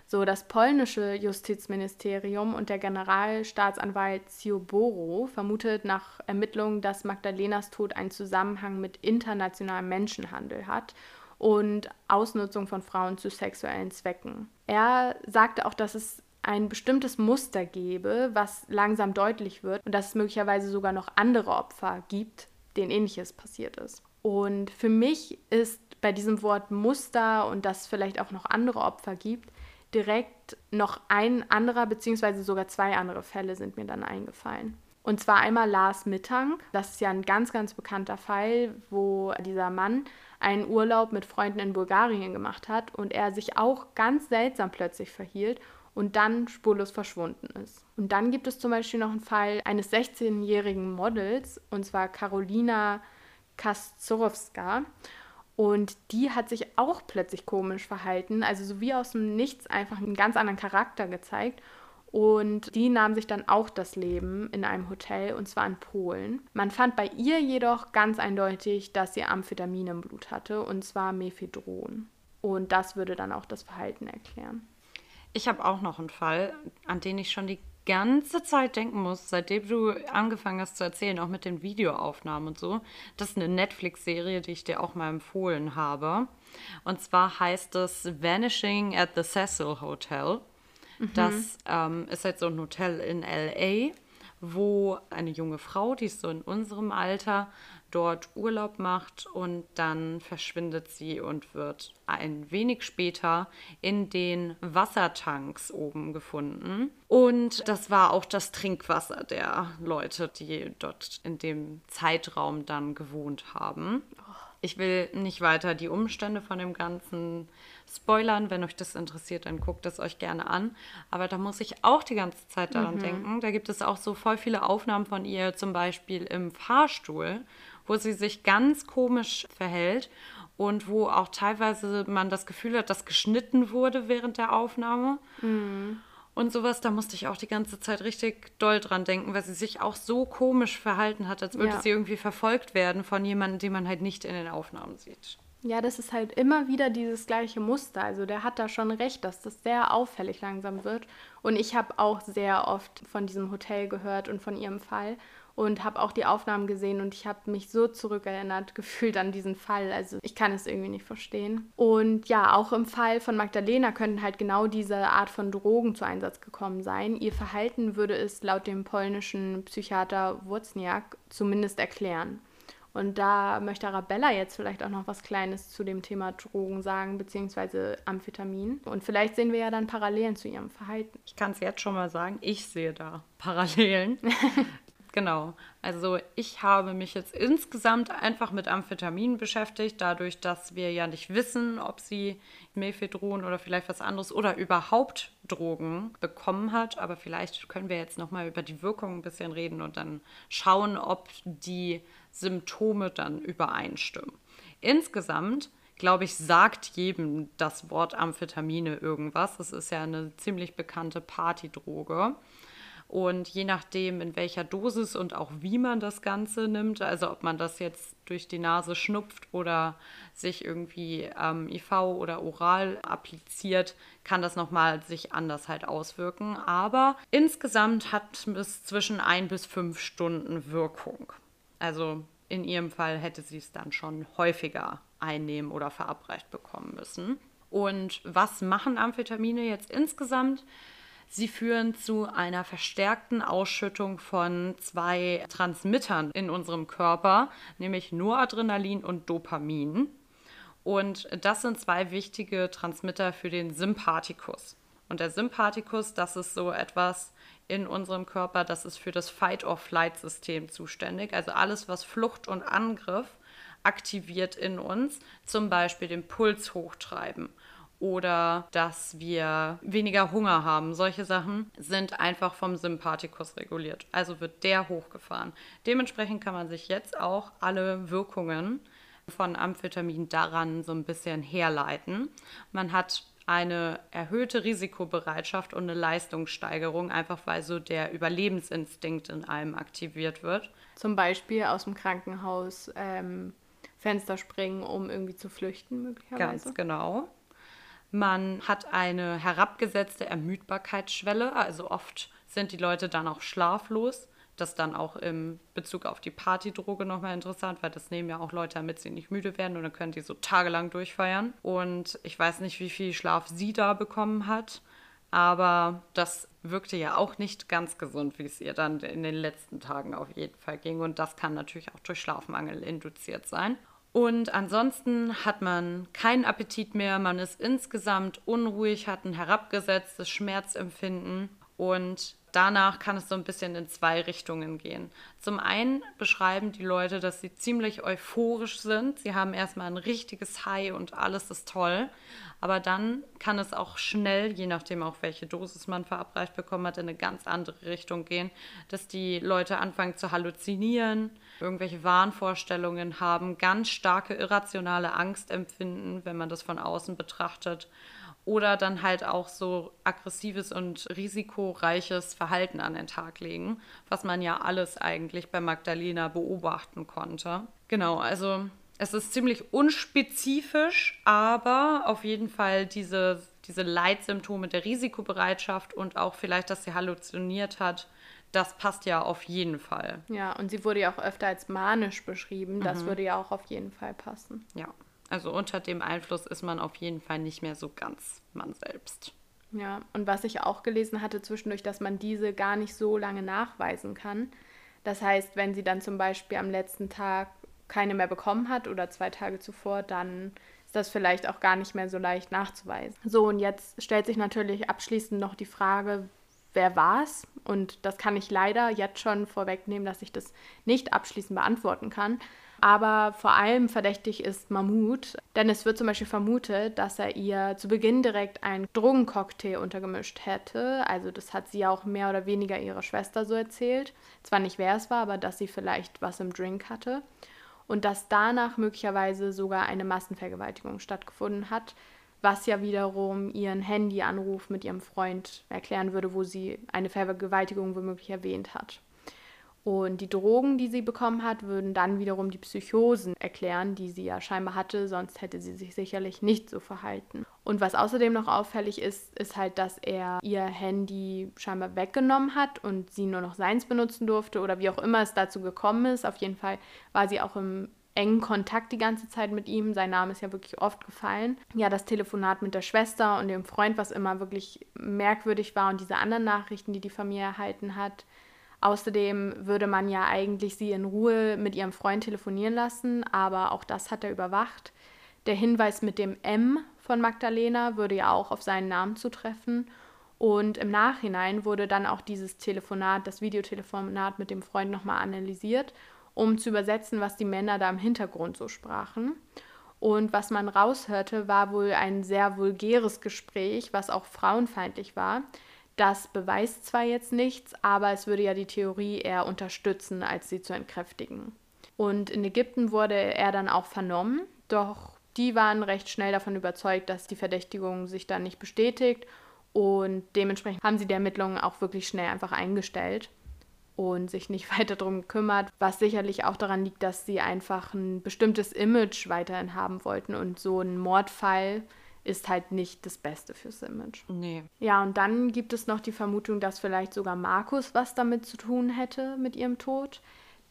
So, das polnische Justizministerium und der Generalstaatsanwalt Zioboro vermutet nach Ermittlungen, dass Magdalenas Tod einen Zusammenhang mit internationalem Menschenhandel hat und Ausnutzung von Frauen zu sexuellen Zwecken. Er sagte auch, dass es ein bestimmtes Muster gebe, was langsam deutlich wird und dass es möglicherweise sogar noch andere Opfer gibt, denen ähnliches passiert ist. Und für mich ist bei diesem Wort Muster und dass es vielleicht auch noch andere Opfer gibt, direkt noch ein anderer, beziehungsweise sogar zwei andere Fälle sind mir dann eingefallen. Und zwar einmal Lars Mittank. Das ist ja ein ganz, ganz bekannter Fall, wo dieser Mann einen Urlaub mit Freunden in Bulgarien gemacht hat und er sich auch ganz seltsam plötzlich verhielt und dann spurlos verschwunden ist. Und dann gibt es zum Beispiel noch einen Fall eines 16-jährigen Models, und zwar Carolina Kastorowska. Und die hat sich auch plötzlich komisch verhalten, also so wie aus dem Nichts einfach einen ganz anderen Charakter gezeigt. Und die nahm sich dann auch das Leben in einem Hotel, und zwar in Polen. Man fand bei ihr jedoch ganz eindeutig, dass sie Amphetamin im Blut hatte, und zwar Mephedron. Und das würde dann auch das Verhalten erklären. Ich habe auch noch einen Fall, an den ich schon die ganze Zeit denken muss, seitdem du angefangen hast zu erzählen, auch mit den Videoaufnahmen und so. Das ist eine Netflix-Serie, die ich dir auch mal empfohlen habe. Und zwar heißt es Vanishing at the Cecil Hotel. Mhm. Das ähm, ist halt so ein Hotel in LA, wo eine junge Frau, die ist so in unserem Alter, dort Urlaub macht und dann verschwindet sie und wird ein wenig später in den Wassertanks oben gefunden. Und das war auch das Trinkwasser der Leute, die dort in dem Zeitraum dann gewohnt haben. Ich will nicht weiter die Umstände von dem Ganzen spoilern. Wenn euch das interessiert, dann guckt es euch gerne an. Aber da muss ich auch die ganze Zeit daran mhm. denken. Da gibt es auch so voll viele Aufnahmen von ihr, zum Beispiel im Fahrstuhl wo sie sich ganz komisch verhält und wo auch teilweise man das Gefühl hat, dass geschnitten wurde während der Aufnahme. Mhm. Und sowas, da musste ich auch die ganze Zeit richtig doll dran denken, weil sie sich auch so komisch verhalten hat, als würde ja. sie irgendwie verfolgt werden von jemandem, den man halt nicht in den Aufnahmen sieht. Ja, das ist halt immer wieder dieses gleiche Muster. Also der hat da schon recht, dass das sehr auffällig langsam wird. Und ich habe auch sehr oft von diesem Hotel gehört und von ihrem Fall und habe auch die Aufnahmen gesehen und ich habe mich so zurückerinnert gefühlt an diesen Fall. Also ich kann es irgendwie nicht verstehen. Und ja, auch im Fall von Magdalena könnten halt genau diese Art von Drogen zu Einsatz gekommen sein. Ihr Verhalten würde es laut dem polnischen Psychiater Wozniak zumindest erklären. Und da möchte Arabella jetzt vielleicht auch noch was Kleines zu dem Thema Drogen sagen, beziehungsweise Amphetamin. Und vielleicht sehen wir ja dann Parallelen zu ihrem Verhalten. Ich kann es jetzt schon mal sagen, ich sehe da Parallelen. Genau. Also ich habe mich jetzt insgesamt einfach mit Amphetamin beschäftigt, dadurch, dass wir ja nicht wissen, ob sie Mephedron oder vielleicht was anderes oder überhaupt Drogen bekommen hat. Aber vielleicht können wir jetzt nochmal über die Wirkung ein bisschen reden und dann schauen, ob die Symptome dann übereinstimmen. Insgesamt glaube ich, sagt jedem das Wort Amphetamine irgendwas. Das ist ja eine ziemlich bekannte Partydroge. Und je nachdem, in welcher Dosis und auch wie man das Ganze nimmt, also ob man das jetzt durch die Nase schnupft oder sich irgendwie ähm, IV oder oral appliziert, kann das nochmal sich anders halt auswirken. Aber insgesamt hat es zwischen ein bis fünf Stunden Wirkung. Also in ihrem Fall hätte sie es dann schon häufiger einnehmen oder verabreicht bekommen müssen. Und was machen Amphetamine jetzt insgesamt? Sie führen zu einer verstärkten Ausschüttung von zwei Transmittern in unserem Körper, nämlich Noradrenalin und Dopamin. Und das sind zwei wichtige Transmitter für den Sympathikus. Und der Sympathikus, das ist so etwas in unserem Körper, das ist für das Fight-or-Flight-System zuständig. Also alles, was Flucht und Angriff aktiviert in uns, zum Beispiel den Puls hochtreiben oder dass wir weniger Hunger haben. Solche Sachen sind einfach vom Sympathikus reguliert. Also wird der hochgefahren. Dementsprechend kann man sich jetzt auch alle Wirkungen von Amphetamin daran so ein bisschen herleiten. Man hat eine erhöhte Risikobereitschaft und eine Leistungssteigerung, einfach weil so der Überlebensinstinkt in einem aktiviert wird. Zum Beispiel aus dem Krankenhaus ähm, Fenster springen, um irgendwie zu flüchten, möglicherweise. Ganz genau. Man hat eine herabgesetzte Ermüdbarkeitsschwelle, also oft sind die Leute dann auch schlaflos. Das dann auch im Bezug auf die Partydroge nochmal interessant, weil das nehmen ja auch Leute, damit sie nicht müde werden und dann können die so tagelang durchfeiern. Und ich weiß nicht, wie viel Schlaf sie da bekommen hat, aber das wirkte ja auch nicht ganz gesund, wie es ihr dann in den letzten Tagen auf jeden Fall ging. Und das kann natürlich auch durch Schlafmangel induziert sein. Und ansonsten hat man keinen Appetit mehr, man ist insgesamt unruhig, hat ein herabgesetztes Schmerzempfinden und danach kann es so ein bisschen in zwei Richtungen gehen. Zum einen beschreiben die Leute, dass sie ziemlich euphorisch sind. Sie haben erstmal ein richtiges High und alles ist toll. Aber dann kann es auch schnell, je nachdem auch welche Dosis man verabreicht bekommen hat, in eine ganz andere Richtung gehen, dass die Leute anfangen zu halluzinieren, irgendwelche Wahnvorstellungen haben, ganz starke irrationale Angst empfinden, wenn man das von außen betrachtet oder dann halt auch so aggressives und risikoreiches Verhalten an den Tag legen, was man ja alles eigentlich bei Magdalena beobachten konnte. Genau, also es ist ziemlich unspezifisch, aber auf jeden Fall diese, diese Leitsymptome der Risikobereitschaft und auch vielleicht, dass sie halluziniert hat, das passt ja auf jeden Fall. Ja, und sie wurde ja auch öfter als manisch beschrieben. Das mhm. würde ja auch auf jeden Fall passen. Ja. Also unter dem Einfluss ist man auf jeden Fall nicht mehr so ganz man selbst. Ja, und was ich auch gelesen hatte zwischendurch, dass man diese gar nicht so lange nachweisen kann. Das heißt, wenn sie dann zum Beispiel am letzten Tag keine mehr bekommen hat oder zwei Tage zuvor, dann ist das vielleicht auch gar nicht mehr so leicht nachzuweisen. So, und jetzt stellt sich natürlich abschließend noch die Frage, wer war es? Und das kann ich leider jetzt schon vorwegnehmen, dass ich das nicht abschließend beantworten kann. Aber vor allem verdächtig ist Mahmoud, denn es wird zum Beispiel vermutet, dass er ihr zu Beginn direkt einen Drogencocktail untergemischt hätte. Also das hat sie auch mehr oder weniger ihrer Schwester so erzählt. Zwar nicht, wer es war, aber dass sie vielleicht was im Drink hatte. Und dass danach möglicherweise sogar eine Massenvergewaltigung stattgefunden hat, was ja wiederum ihren Handyanruf mit ihrem Freund erklären würde, wo sie eine Vergewaltigung womöglich erwähnt hat. Und die Drogen, die sie bekommen hat, würden dann wiederum die Psychosen erklären, die sie ja scheinbar hatte, sonst hätte sie sich sicherlich nicht so verhalten. Und was außerdem noch auffällig ist, ist halt, dass er ihr Handy scheinbar weggenommen hat und sie nur noch seins benutzen durfte oder wie auch immer es dazu gekommen ist. Auf jeden Fall war sie auch im engen Kontakt die ganze Zeit mit ihm. Sein Name ist ja wirklich oft gefallen. Ja, das Telefonat mit der Schwester und dem Freund, was immer wirklich merkwürdig war und diese anderen Nachrichten, die die Familie erhalten hat Außerdem würde man ja eigentlich sie in Ruhe mit ihrem Freund telefonieren lassen, aber auch das hat er überwacht. Der Hinweis mit dem M von Magdalena würde ja auch auf seinen Namen zutreffen. Und im Nachhinein wurde dann auch dieses Telefonat, das Videotelefonat mit dem Freund nochmal analysiert, um zu übersetzen, was die Männer da im Hintergrund so sprachen. Und was man raushörte, war wohl ein sehr vulgäres Gespräch, was auch frauenfeindlich war. Das beweist zwar jetzt nichts, aber es würde ja die Theorie eher unterstützen, als sie zu entkräftigen. Und in Ägypten wurde er dann auch vernommen, doch die waren recht schnell davon überzeugt, dass die Verdächtigung sich dann nicht bestätigt und dementsprechend haben sie die Ermittlungen auch wirklich schnell einfach eingestellt und sich nicht weiter darum gekümmert, was sicherlich auch daran liegt, dass sie einfach ein bestimmtes Image weiterhin haben wollten und so ein Mordfall ist halt nicht das Beste fürs Image. Nee. Ja, und dann gibt es noch die Vermutung, dass vielleicht sogar Markus was damit zu tun hätte mit ihrem Tod.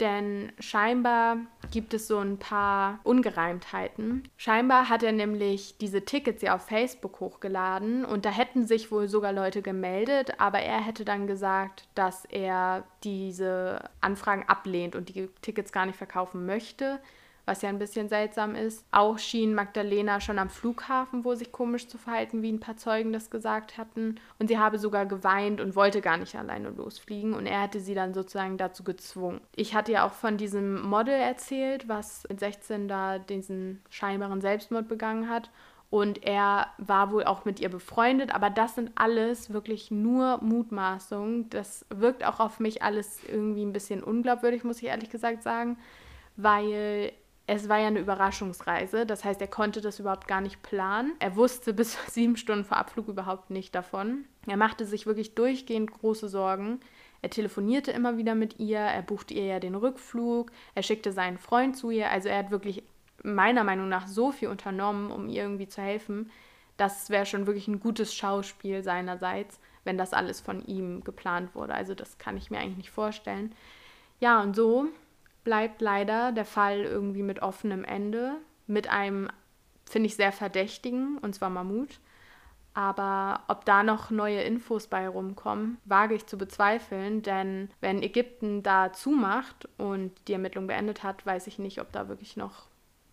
Denn scheinbar gibt es so ein paar Ungereimtheiten. Scheinbar hat er nämlich diese Tickets ja auf Facebook hochgeladen und da hätten sich wohl sogar Leute gemeldet, aber er hätte dann gesagt, dass er diese Anfragen ablehnt und die Tickets gar nicht verkaufen möchte was ja ein bisschen seltsam ist. Auch schien Magdalena schon am Flughafen wohl sich komisch zu verhalten, wie ein paar Zeugen das gesagt hatten. Und sie habe sogar geweint und wollte gar nicht alleine losfliegen. Und er hätte sie dann sozusagen dazu gezwungen. Ich hatte ja auch von diesem Model erzählt, was mit 16 da diesen scheinbaren Selbstmord begangen hat. Und er war wohl auch mit ihr befreundet, aber das sind alles wirklich nur Mutmaßungen. Das wirkt auch auf mich alles irgendwie ein bisschen unglaubwürdig, muss ich ehrlich gesagt sagen, weil es war ja eine Überraschungsreise, das heißt, er konnte das überhaupt gar nicht planen. Er wusste bis sieben Stunden vor Abflug überhaupt nicht davon. Er machte sich wirklich durchgehend große Sorgen. Er telefonierte immer wieder mit ihr, er buchte ihr ja den Rückflug, er schickte seinen Freund zu ihr. Also er hat wirklich meiner Meinung nach so viel unternommen, um ihr irgendwie zu helfen. Das wäre schon wirklich ein gutes Schauspiel seinerseits, wenn das alles von ihm geplant wurde. Also das kann ich mir eigentlich nicht vorstellen. Ja, und so bleibt leider der Fall irgendwie mit offenem Ende, mit einem, finde ich, sehr verdächtigen, und zwar Mammut. Aber ob da noch neue Infos bei rumkommen, wage ich zu bezweifeln, denn wenn Ägypten da zumacht und die Ermittlung beendet hat, weiß ich nicht, ob da wirklich noch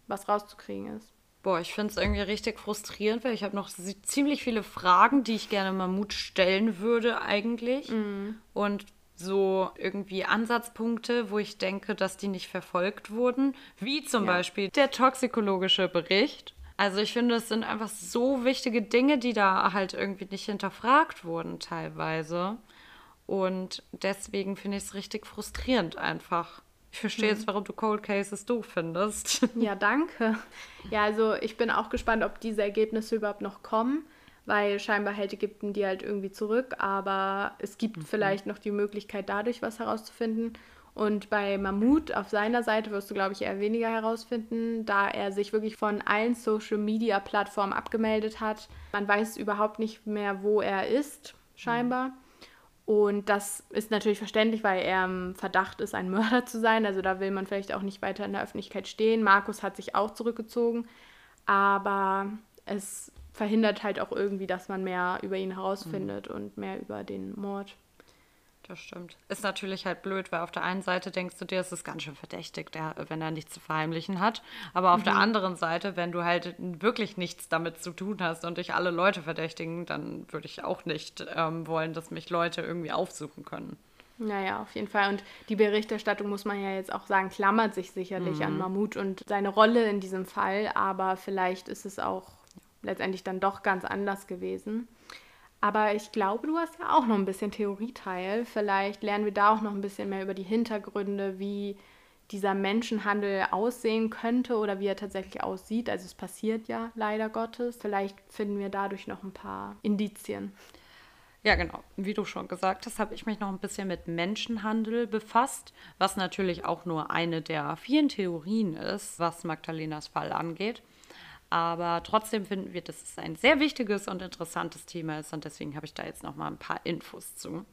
was rauszukriegen ist. Boah, ich finde es irgendwie richtig frustrierend, weil ich habe noch ziemlich viele Fragen, die ich gerne Mammut stellen würde eigentlich. Mhm. Und so irgendwie Ansatzpunkte, wo ich denke, dass die nicht verfolgt wurden, wie zum ja. Beispiel der toxikologische Bericht. Also ich finde, es sind einfach so wichtige Dinge, die da halt irgendwie nicht hinterfragt wurden teilweise. Und deswegen finde ich es richtig frustrierend einfach. Ich verstehe jetzt, mhm. warum du Cold Cases doof findest. Ja, danke. Ja, also ich bin auch gespannt, ob diese Ergebnisse überhaupt noch kommen, weil scheinbar hält Ägypten die halt irgendwie zurück, aber es gibt mhm. vielleicht noch die Möglichkeit, dadurch was herauszufinden. Und bei Mammut auf seiner Seite wirst du, glaube ich, eher weniger herausfinden, da er sich wirklich von allen Social-Media-Plattformen abgemeldet hat. Man weiß überhaupt nicht mehr, wo er ist, scheinbar. Mhm. Und das ist natürlich verständlich, weil er im Verdacht ist, ein Mörder zu sein. Also da will man vielleicht auch nicht weiter in der Öffentlichkeit stehen. Markus hat sich auch zurückgezogen, aber es verhindert halt auch irgendwie, dass man mehr über ihn herausfindet mhm. und mehr über den Mord das stimmt. Ist natürlich halt blöd, weil auf der einen Seite denkst du dir, es ist ganz schön verdächtig, der, wenn er nichts zu verheimlichen hat. Aber auf mhm. der anderen Seite, wenn du halt wirklich nichts damit zu tun hast und dich alle Leute verdächtigen, dann würde ich auch nicht ähm, wollen, dass mich Leute irgendwie aufsuchen können. Naja, auf jeden Fall. Und die Berichterstattung, muss man ja jetzt auch sagen, klammert sich sicherlich mhm. an Mahmoud und seine Rolle in diesem Fall. Aber vielleicht ist es auch letztendlich dann doch ganz anders gewesen. Aber ich glaube, du hast ja auch noch ein bisschen Theorieteil. Vielleicht lernen wir da auch noch ein bisschen mehr über die Hintergründe, wie dieser Menschenhandel aussehen könnte oder wie er tatsächlich aussieht. Also es passiert ja leider Gottes. Vielleicht finden wir dadurch noch ein paar Indizien. Ja, genau. Wie du schon gesagt hast, habe ich mich noch ein bisschen mit Menschenhandel befasst, was natürlich auch nur eine der vielen Theorien ist, was Magdalenas Fall angeht. Aber trotzdem finden wir, dass es ein sehr wichtiges und interessantes Thema ist und deswegen habe ich da jetzt noch mal ein paar Infos zu.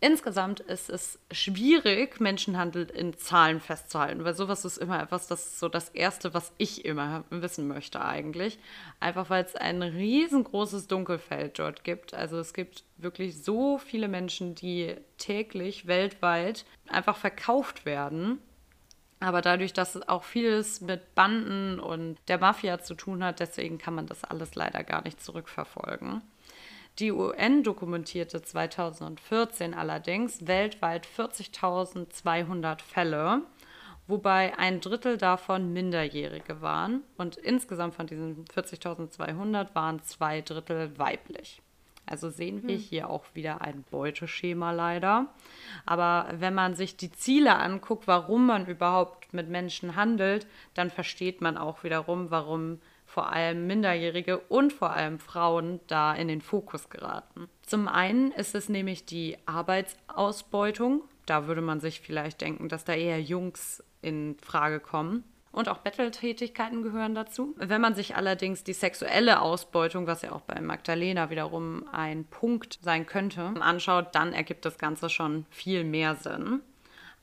Insgesamt ist es schwierig, Menschenhandel in Zahlen festzuhalten, weil sowas ist immer etwas, das ist so das Erste, was ich immer wissen möchte eigentlich. Einfach weil es ein riesengroßes Dunkelfeld dort gibt. Also es gibt wirklich so viele Menschen, die täglich weltweit einfach verkauft werden aber dadurch, dass es auch vieles mit Banden und der Mafia zu tun hat, deswegen kann man das alles leider gar nicht zurückverfolgen. Die UN dokumentierte 2014 allerdings weltweit 40.200 Fälle, wobei ein Drittel davon Minderjährige waren und insgesamt von diesen 40.200 waren zwei Drittel weiblich. Also sehen wir hm. hier auch wieder ein Beuteschema leider. Aber wenn man sich die Ziele anguckt, warum man überhaupt mit Menschen handelt, dann versteht man auch wiederum, warum vor allem Minderjährige und vor allem Frauen da in den Fokus geraten. Zum einen ist es nämlich die Arbeitsausbeutung. Da würde man sich vielleicht denken, dass da eher Jungs in Frage kommen. Und auch Betteltätigkeiten gehören dazu. Wenn man sich allerdings die sexuelle Ausbeutung, was ja auch bei Magdalena wiederum ein Punkt sein könnte, anschaut, dann ergibt das Ganze schon viel mehr Sinn.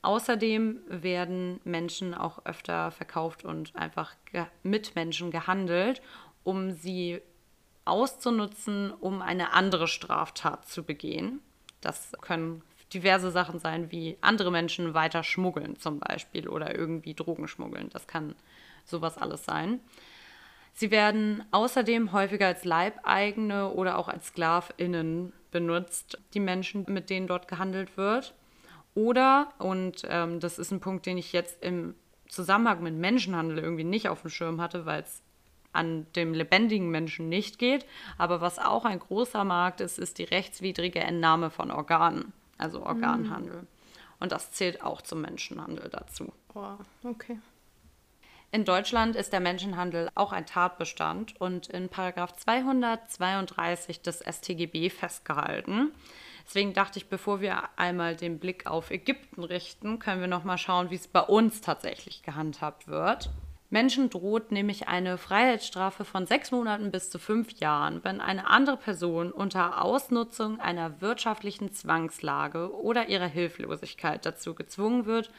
Außerdem werden Menschen auch öfter verkauft und einfach mit Menschen gehandelt, um sie auszunutzen, um eine andere Straftat zu begehen. Das können diverse Sachen sein, wie andere Menschen weiter schmuggeln zum Beispiel oder irgendwie Drogen schmuggeln. Das kann sowas alles sein. Sie werden außerdem häufiger als Leibeigene oder auch als SklavInnen benutzt, die Menschen, mit denen dort gehandelt wird. Oder, und ähm, das ist ein Punkt, den ich jetzt im Zusammenhang mit Menschenhandel irgendwie nicht auf dem Schirm hatte, weil es an dem lebendigen Menschen nicht geht. Aber was auch ein großer Markt ist, ist die rechtswidrige Entnahme von Organen also Organhandel. Mhm. Und das zählt auch zum Menschenhandel dazu. Oh, okay. In Deutschland ist der Menschenhandel auch ein Tatbestand und in Paragraph 232 des StGB festgehalten. Deswegen dachte ich, bevor wir einmal den Blick auf Ägypten richten, können wir noch mal schauen, wie es bei uns tatsächlich gehandhabt wird. Menschen droht nämlich eine Freiheitsstrafe von sechs Monaten bis zu fünf Jahren, wenn eine andere Person unter Ausnutzung einer wirtschaftlichen Zwangslage oder ihrer Hilflosigkeit dazu gezwungen wird,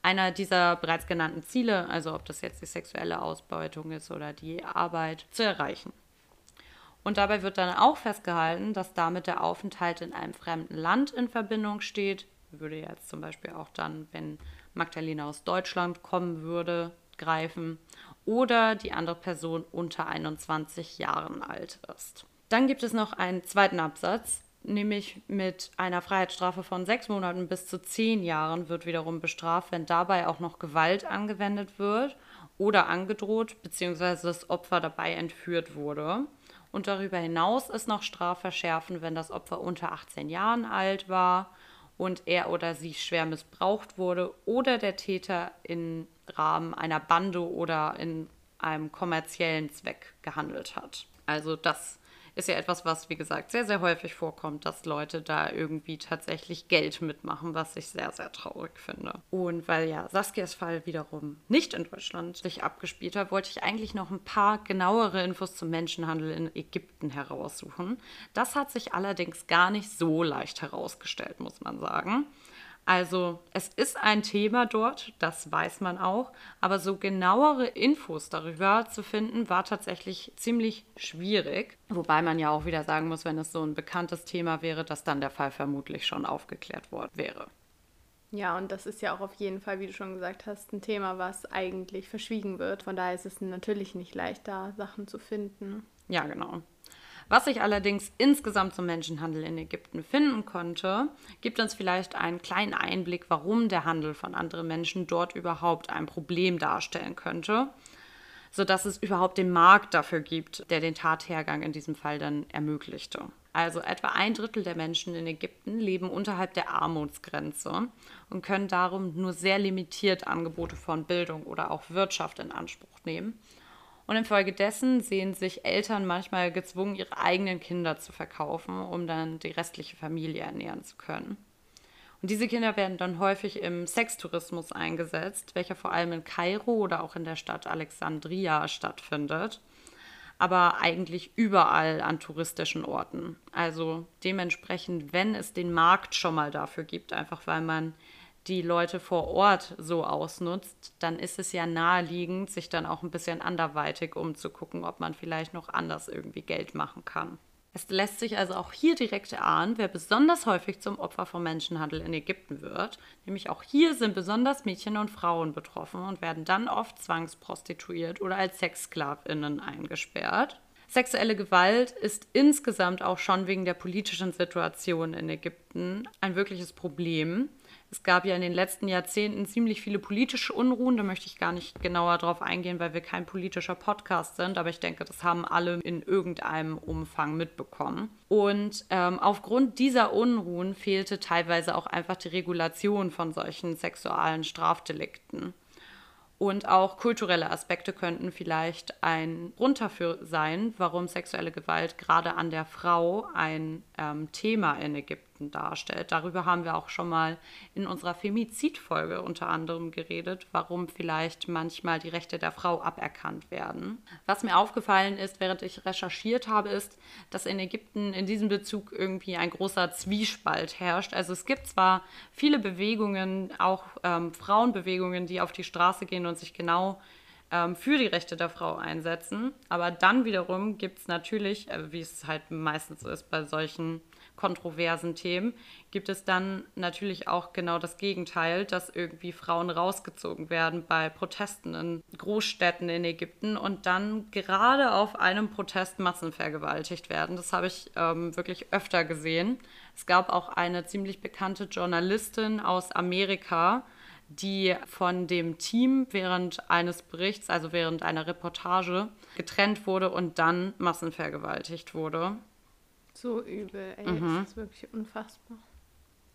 einer dieser bereits genannten Ziele, also ob das jetzt die sexuelle Ausbeutung ist oder die Arbeit, zu erreichen. Und dabei wird dann auch festgehalten, dass damit der Aufenthalt in einem fremden Land in Verbindung steht. Würde jetzt zum Beispiel auch dann, wenn Magdalena aus Deutschland kommen würde, greifen oder die andere Person unter 21 Jahren alt ist. Dann gibt es noch einen zweiten Absatz, nämlich mit einer Freiheitsstrafe von sechs Monaten bis zu zehn Jahren wird wiederum bestraft, wenn dabei auch noch Gewalt angewendet wird oder angedroht, beziehungsweise das Opfer dabei entführt wurde. Und darüber hinaus ist noch strafverschärfend, wenn das Opfer unter 18 Jahren alt war und er oder sie schwer missbraucht wurde oder der Täter im Rahmen einer Bande oder in einem kommerziellen Zweck gehandelt hat. Also das ist ja etwas, was, wie gesagt, sehr, sehr häufig vorkommt, dass Leute da irgendwie tatsächlich Geld mitmachen, was ich sehr, sehr traurig finde. Und weil ja Saskias Fall wiederum nicht in Deutschland sich abgespielt hat, wollte ich eigentlich noch ein paar genauere Infos zum Menschenhandel in Ägypten heraussuchen. Das hat sich allerdings gar nicht so leicht herausgestellt, muss man sagen. Also es ist ein Thema dort, das weiß man auch, aber so genauere Infos darüber zu finden, war tatsächlich ziemlich schwierig. Wobei man ja auch wieder sagen muss, wenn es so ein bekanntes Thema wäre, dass dann der Fall vermutlich schon aufgeklärt worden wäre. Ja, und das ist ja auch auf jeden Fall, wie du schon gesagt hast, ein Thema, was eigentlich verschwiegen wird. Von daher ist es natürlich nicht leicht, da Sachen zu finden. Ja, genau. Was ich allerdings insgesamt zum Menschenhandel in Ägypten finden konnte, gibt uns vielleicht einen kleinen Einblick, warum der Handel von anderen Menschen dort überhaupt ein Problem darstellen könnte, sodass es überhaupt den Markt dafür gibt, der den Tathergang in diesem Fall dann ermöglichte. Also etwa ein Drittel der Menschen in Ägypten leben unterhalb der Armutsgrenze und können darum nur sehr limitiert Angebote von Bildung oder auch Wirtschaft in Anspruch nehmen. Und infolgedessen sehen sich Eltern manchmal gezwungen, ihre eigenen Kinder zu verkaufen, um dann die restliche Familie ernähren zu können. Und diese Kinder werden dann häufig im Sextourismus eingesetzt, welcher vor allem in Kairo oder auch in der Stadt Alexandria stattfindet, aber eigentlich überall an touristischen Orten. Also dementsprechend, wenn es den Markt schon mal dafür gibt, einfach weil man die Leute vor Ort so ausnutzt, dann ist es ja naheliegend, sich dann auch ein bisschen anderweitig umzugucken, ob man vielleicht noch anders irgendwie Geld machen kann. Es lässt sich also auch hier direkt erahnen, wer besonders häufig zum Opfer von Menschenhandel in Ägypten wird. Nämlich auch hier sind besonders Mädchen und Frauen betroffen und werden dann oft zwangsprostituiert oder als Sexsklavinnen eingesperrt. Sexuelle Gewalt ist insgesamt auch schon wegen der politischen Situation in Ägypten ein wirkliches Problem. Es gab ja in den letzten Jahrzehnten ziemlich viele politische Unruhen. Da möchte ich gar nicht genauer drauf eingehen, weil wir kein politischer Podcast sind. Aber ich denke, das haben alle in irgendeinem Umfang mitbekommen. Und ähm, aufgrund dieser Unruhen fehlte teilweise auch einfach die Regulation von solchen sexualen Strafdelikten. Und auch kulturelle Aspekte könnten vielleicht ein Grund dafür sein, warum sexuelle Gewalt gerade an der Frau ein ähm, Thema in Ägypten Konflikten darstellt. Darüber haben wir auch schon mal in unserer Femizid-Folge unter anderem geredet, warum vielleicht manchmal die Rechte der Frau aberkannt werden. Was mir aufgefallen ist, während ich recherchiert habe, ist, dass in Ägypten in diesem Bezug irgendwie ein großer Zwiespalt herrscht. Also es gibt zwar viele Bewegungen, auch ähm, Frauenbewegungen, die auf die Straße gehen und sich genau ähm, für die Rechte der Frau einsetzen. Aber dann wiederum gibt es natürlich, äh, wie es halt meistens ist bei solchen kontroversen Themen, gibt es dann natürlich auch genau das Gegenteil, dass irgendwie Frauen rausgezogen werden bei Protesten in Großstädten in Ägypten und dann gerade auf einem Protest massenvergewaltigt werden. Das habe ich ähm, wirklich öfter gesehen. Es gab auch eine ziemlich bekannte Journalistin aus Amerika, die von dem Team während eines Berichts, also während einer Reportage, getrennt wurde und dann massenvergewaltigt wurde. So übel, ey. Mhm. Das ist wirklich unfassbar.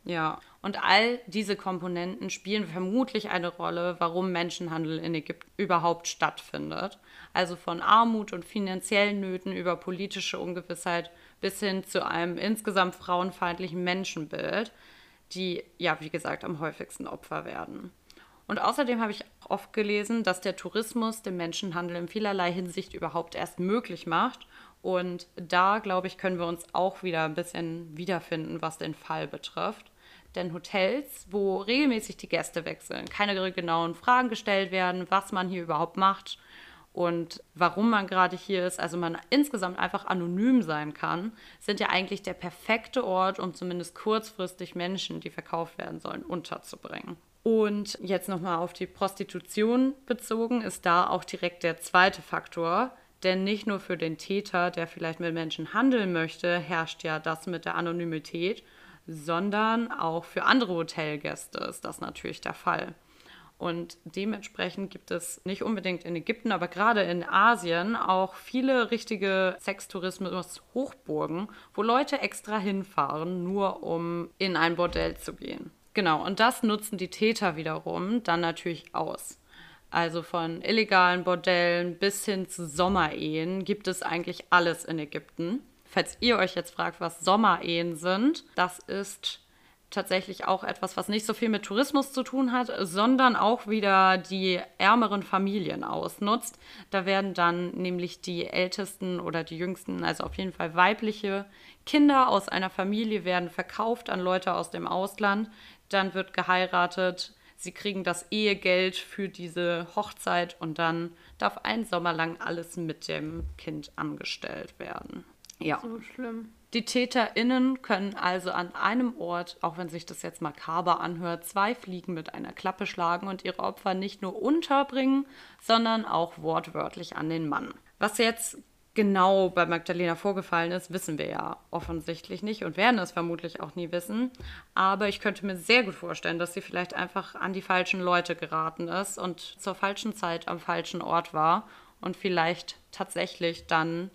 Ja, und all diese Komponenten spielen vermutlich eine Rolle, warum Menschenhandel in Ägypten überhaupt stattfindet. Also von Armut und finanziellen Nöten über politische Ungewissheit bis hin zu einem insgesamt frauenfeindlichen Menschenbild, die, ja, wie gesagt, am häufigsten Opfer werden. Und außerdem habe ich oft gelesen, dass der Tourismus den Menschenhandel in vielerlei Hinsicht überhaupt erst möglich macht und da, glaube ich, können wir uns auch wieder ein bisschen wiederfinden, was den Fall betrifft. Denn Hotels, wo regelmäßig die Gäste wechseln, keine genauen Fragen gestellt werden, was man hier überhaupt macht und warum man gerade hier ist, also man insgesamt einfach anonym sein kann, sind ja eigentlich der perfekte Ort, um zumindest kurzfristig Menschen, die verkauft werden sollen, unterzubringen. Und jetzt nochmal auf die Prostitution bezogen, ist da auch direkt der zweite Faktor. Denn nicht nur für den Täter, der vielleicht mit Menschen handeln möchte, herrscht ja das mit der Anonymität, sondern auch für andere Hotelgäste ist das natürlich der Fall. Und dementsprechend gibt es nicht unbedingt in Ägypten, aber gerade in Asien auch viele richtige Sextourismus-Hochburgen, wo Leute extra hinfahren, nur um in ein Bordell zu gehen. Genau, und das nutzen die Täter wiederum dann natürlich aus. Also von illegalen Bordellen bis hin zu Sommerehen gibt es eigentlich alles in Ägypten. Falls ihr euch jetzt fragt, was Sommerehen sind, das ist tatsächlich auch etwas, was nicht so viel mit Tourismus zu tun hat, sondern auch wieder die ärmeren Familien ausnutzt. Da werden dann nämlich die ältesten oder die jüngsten, also auf jeden Fall weibliche Kinder aus einer Familie werden verkauft an Leute aus dem Ausland. Dann wird geheiratet, sie kriegen das Ehegeld für diese Hochzeit und dann darf ein Sommer lang alles mit dem Kind angestellt werden. Ja. So schlimm. Die TäterInnen können also an einem Ort, auch wenn sich das jetzt makaber anhört, zwei Fliegen mit einer Klappe schlagen und ihre Opfer nicht nur unterbringen, sondern auch wortwörtlich an den Mann. Was jetzt genau bei Magdalena vorgefallen ist, wissen wir ja offensichtlich nicht und werden es vermutlich auch nie wissen. Aber ich könnte mir sehr gut vorstellen, dass sie vielleicht einfach an die falschen Leute geraten ist und zur falschen Zeit am falschen Ort war und vielleicht tatsächlich dann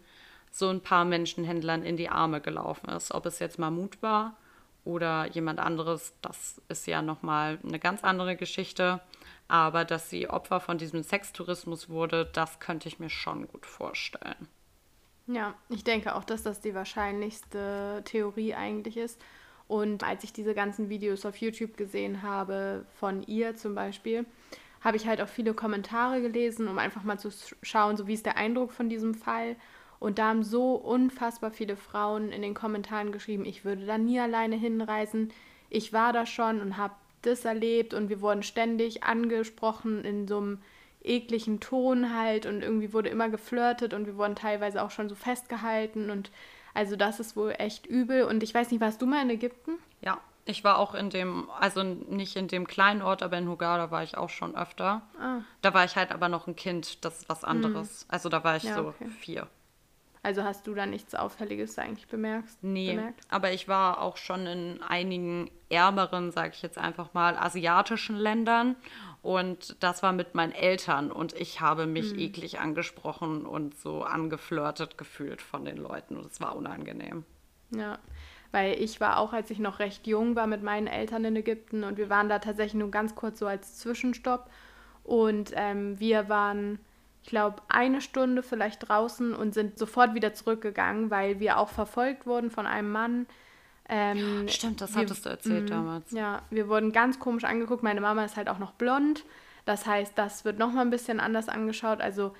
so ein paar Menschenhändlern in die Arme gelaufen ist. Ob es jetzt Mammut war oder jemand anderes, das ist ja nochmal eine ganz andere Geschichte. Aber dass sie Opfer von diesem Sextourismus wurde, das könnte ich mir schon gut vorstellen. Ja, ich denke auch, dass das die wahrscheinlichste Theorie eigentlich ist. Und als ich diese ganzen Videos auf YouTube gesehen habe, von ihr zum Beispiel, habe ich halt auch viele Kommentare gelesen, um einfach mal zu schauen, so wie ist der Eindruck von diesem Fall. Und da haben so unfassbar viele Frauen in den Kommentaren geschrieben, ich würde da nie alleine hinreisen. Ich war da schon und habe das erlebt und wir wurden ständig angesprochen in so einem ekligen Ton halt und irgendwie wurde immer geflirtet und wir wurden teilweise auch schon so festgehalten und also das ist wohl echt übel und ich weiß nicht, warst du mal in Ägypten? Ja, ich war auch in dem, also nicht in dem kleinen Ort, aber in Hurghada war ich auch schon öfter. Ah. Da war ich halt aber noch ein Kind, das ist was anderes. Hm. Also da war ich ja, so okay. vier. Also hast du da nichts Auffälliges eigentlich bemerkt? Nee, bemerkt? aber ich war auch schon in einigen ärmeren, sage ich jetzt einfach mal, asiatischen Ländern und das war mit meinen Eltern und ich habe mich mhm. eklig angesprochen und so angeflirtet gefühlt von den Leuten und es war unangenehm. Ja, weil ich war auch, als ich noch recht jung war, mit meinen Eltern in Ägypten und wir waren da tatsächlich nur ganz kurz so als Zwischenstopp und ähm, wir waren, ich glaube, eine Stunde vielleicht draußen und sind sofort wieder zurückgegangen, weil wir auch verfolgt wurden von einem Mann, ähm, Stimmt, das wir, hattest du erzählt mh, damals. Ja, wir wurden ganz komisch angeguckt. Meine Mama ist halt auch noch blond. Das heißt, das wird nochmal ein bisschen anders angeschaut. Also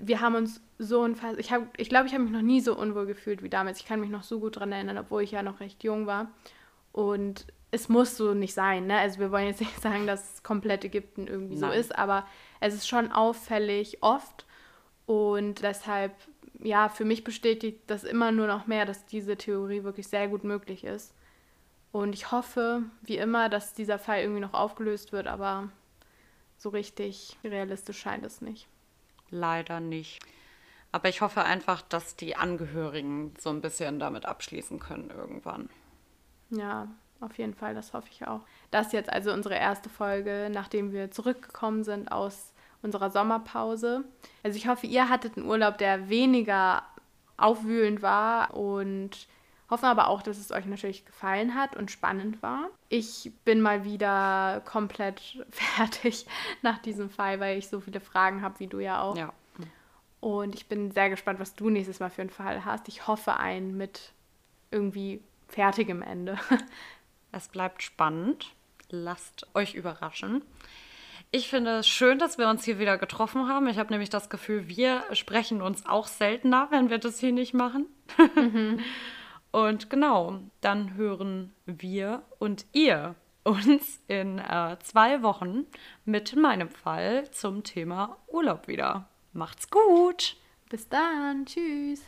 wir haben uns so unfassbar. Ich glaube, ich, glaub, ich habe mich noch nie so unwohl gefühlt wie damals. Ich kann mich noch so gut daran erinnern, obwohl ich ja noch recht jung war. Und es muss so nicht sein. Ne? Also wir wollen jetzt nicht sagen, dass komplett Ägypten irgendwie Nein. so ist, aber es ist schon auffällig oft. Und deshalb ja, für mich bestätigt das immer nur noch mehr, dass diese Theorie wirklich sehr gut möglich ist. Und ich hoffe, wie immer, dass dieser Fall irgendwie noch aufgelöst wird, aber so richtig realistisch scheint es nicht. Leider nicht. Aber ich hoffe einfach, dass die Angehörigen so ein bisschen damit abschließen können irgendwann. Ja, auf jeden Fall, das hoffe ich auch. Das ist jetzt also unsere erste Folge, nachdem wir zurückgekommen sind aus unserer Sommerpause. Also ich hoffe, ihr hattet einen Urlaub, der weniger aufwühlend war und hoffen aber auch, dass es euch natürlich gefallen hat und spannend war. Ich bin mal wieder komplett fertig nach diesem Fall, weil ich so viele Fragen habe, wie du ja auch. Ja. Und ich bin sehr gespannt, was du nächstes Mal für einen Fall hast. Ich hoffe einen mit irgendwie fertigem Ende. Es bleibt spannend. Lasst euch überraschen. Ich finde es schön, dass wir uns hier wieder getroffen haben. Ich habe nämlich das Gefühl, wir sprechen uns auch seltener, wenn wir das hier nicht machen. Mhm. Und genau, dann hören wir und ihr uns in äh, zwei Wochen mit meinem Fall zum Thema Urlaub wieder. Macht's gut. Bis dann. Tschüss.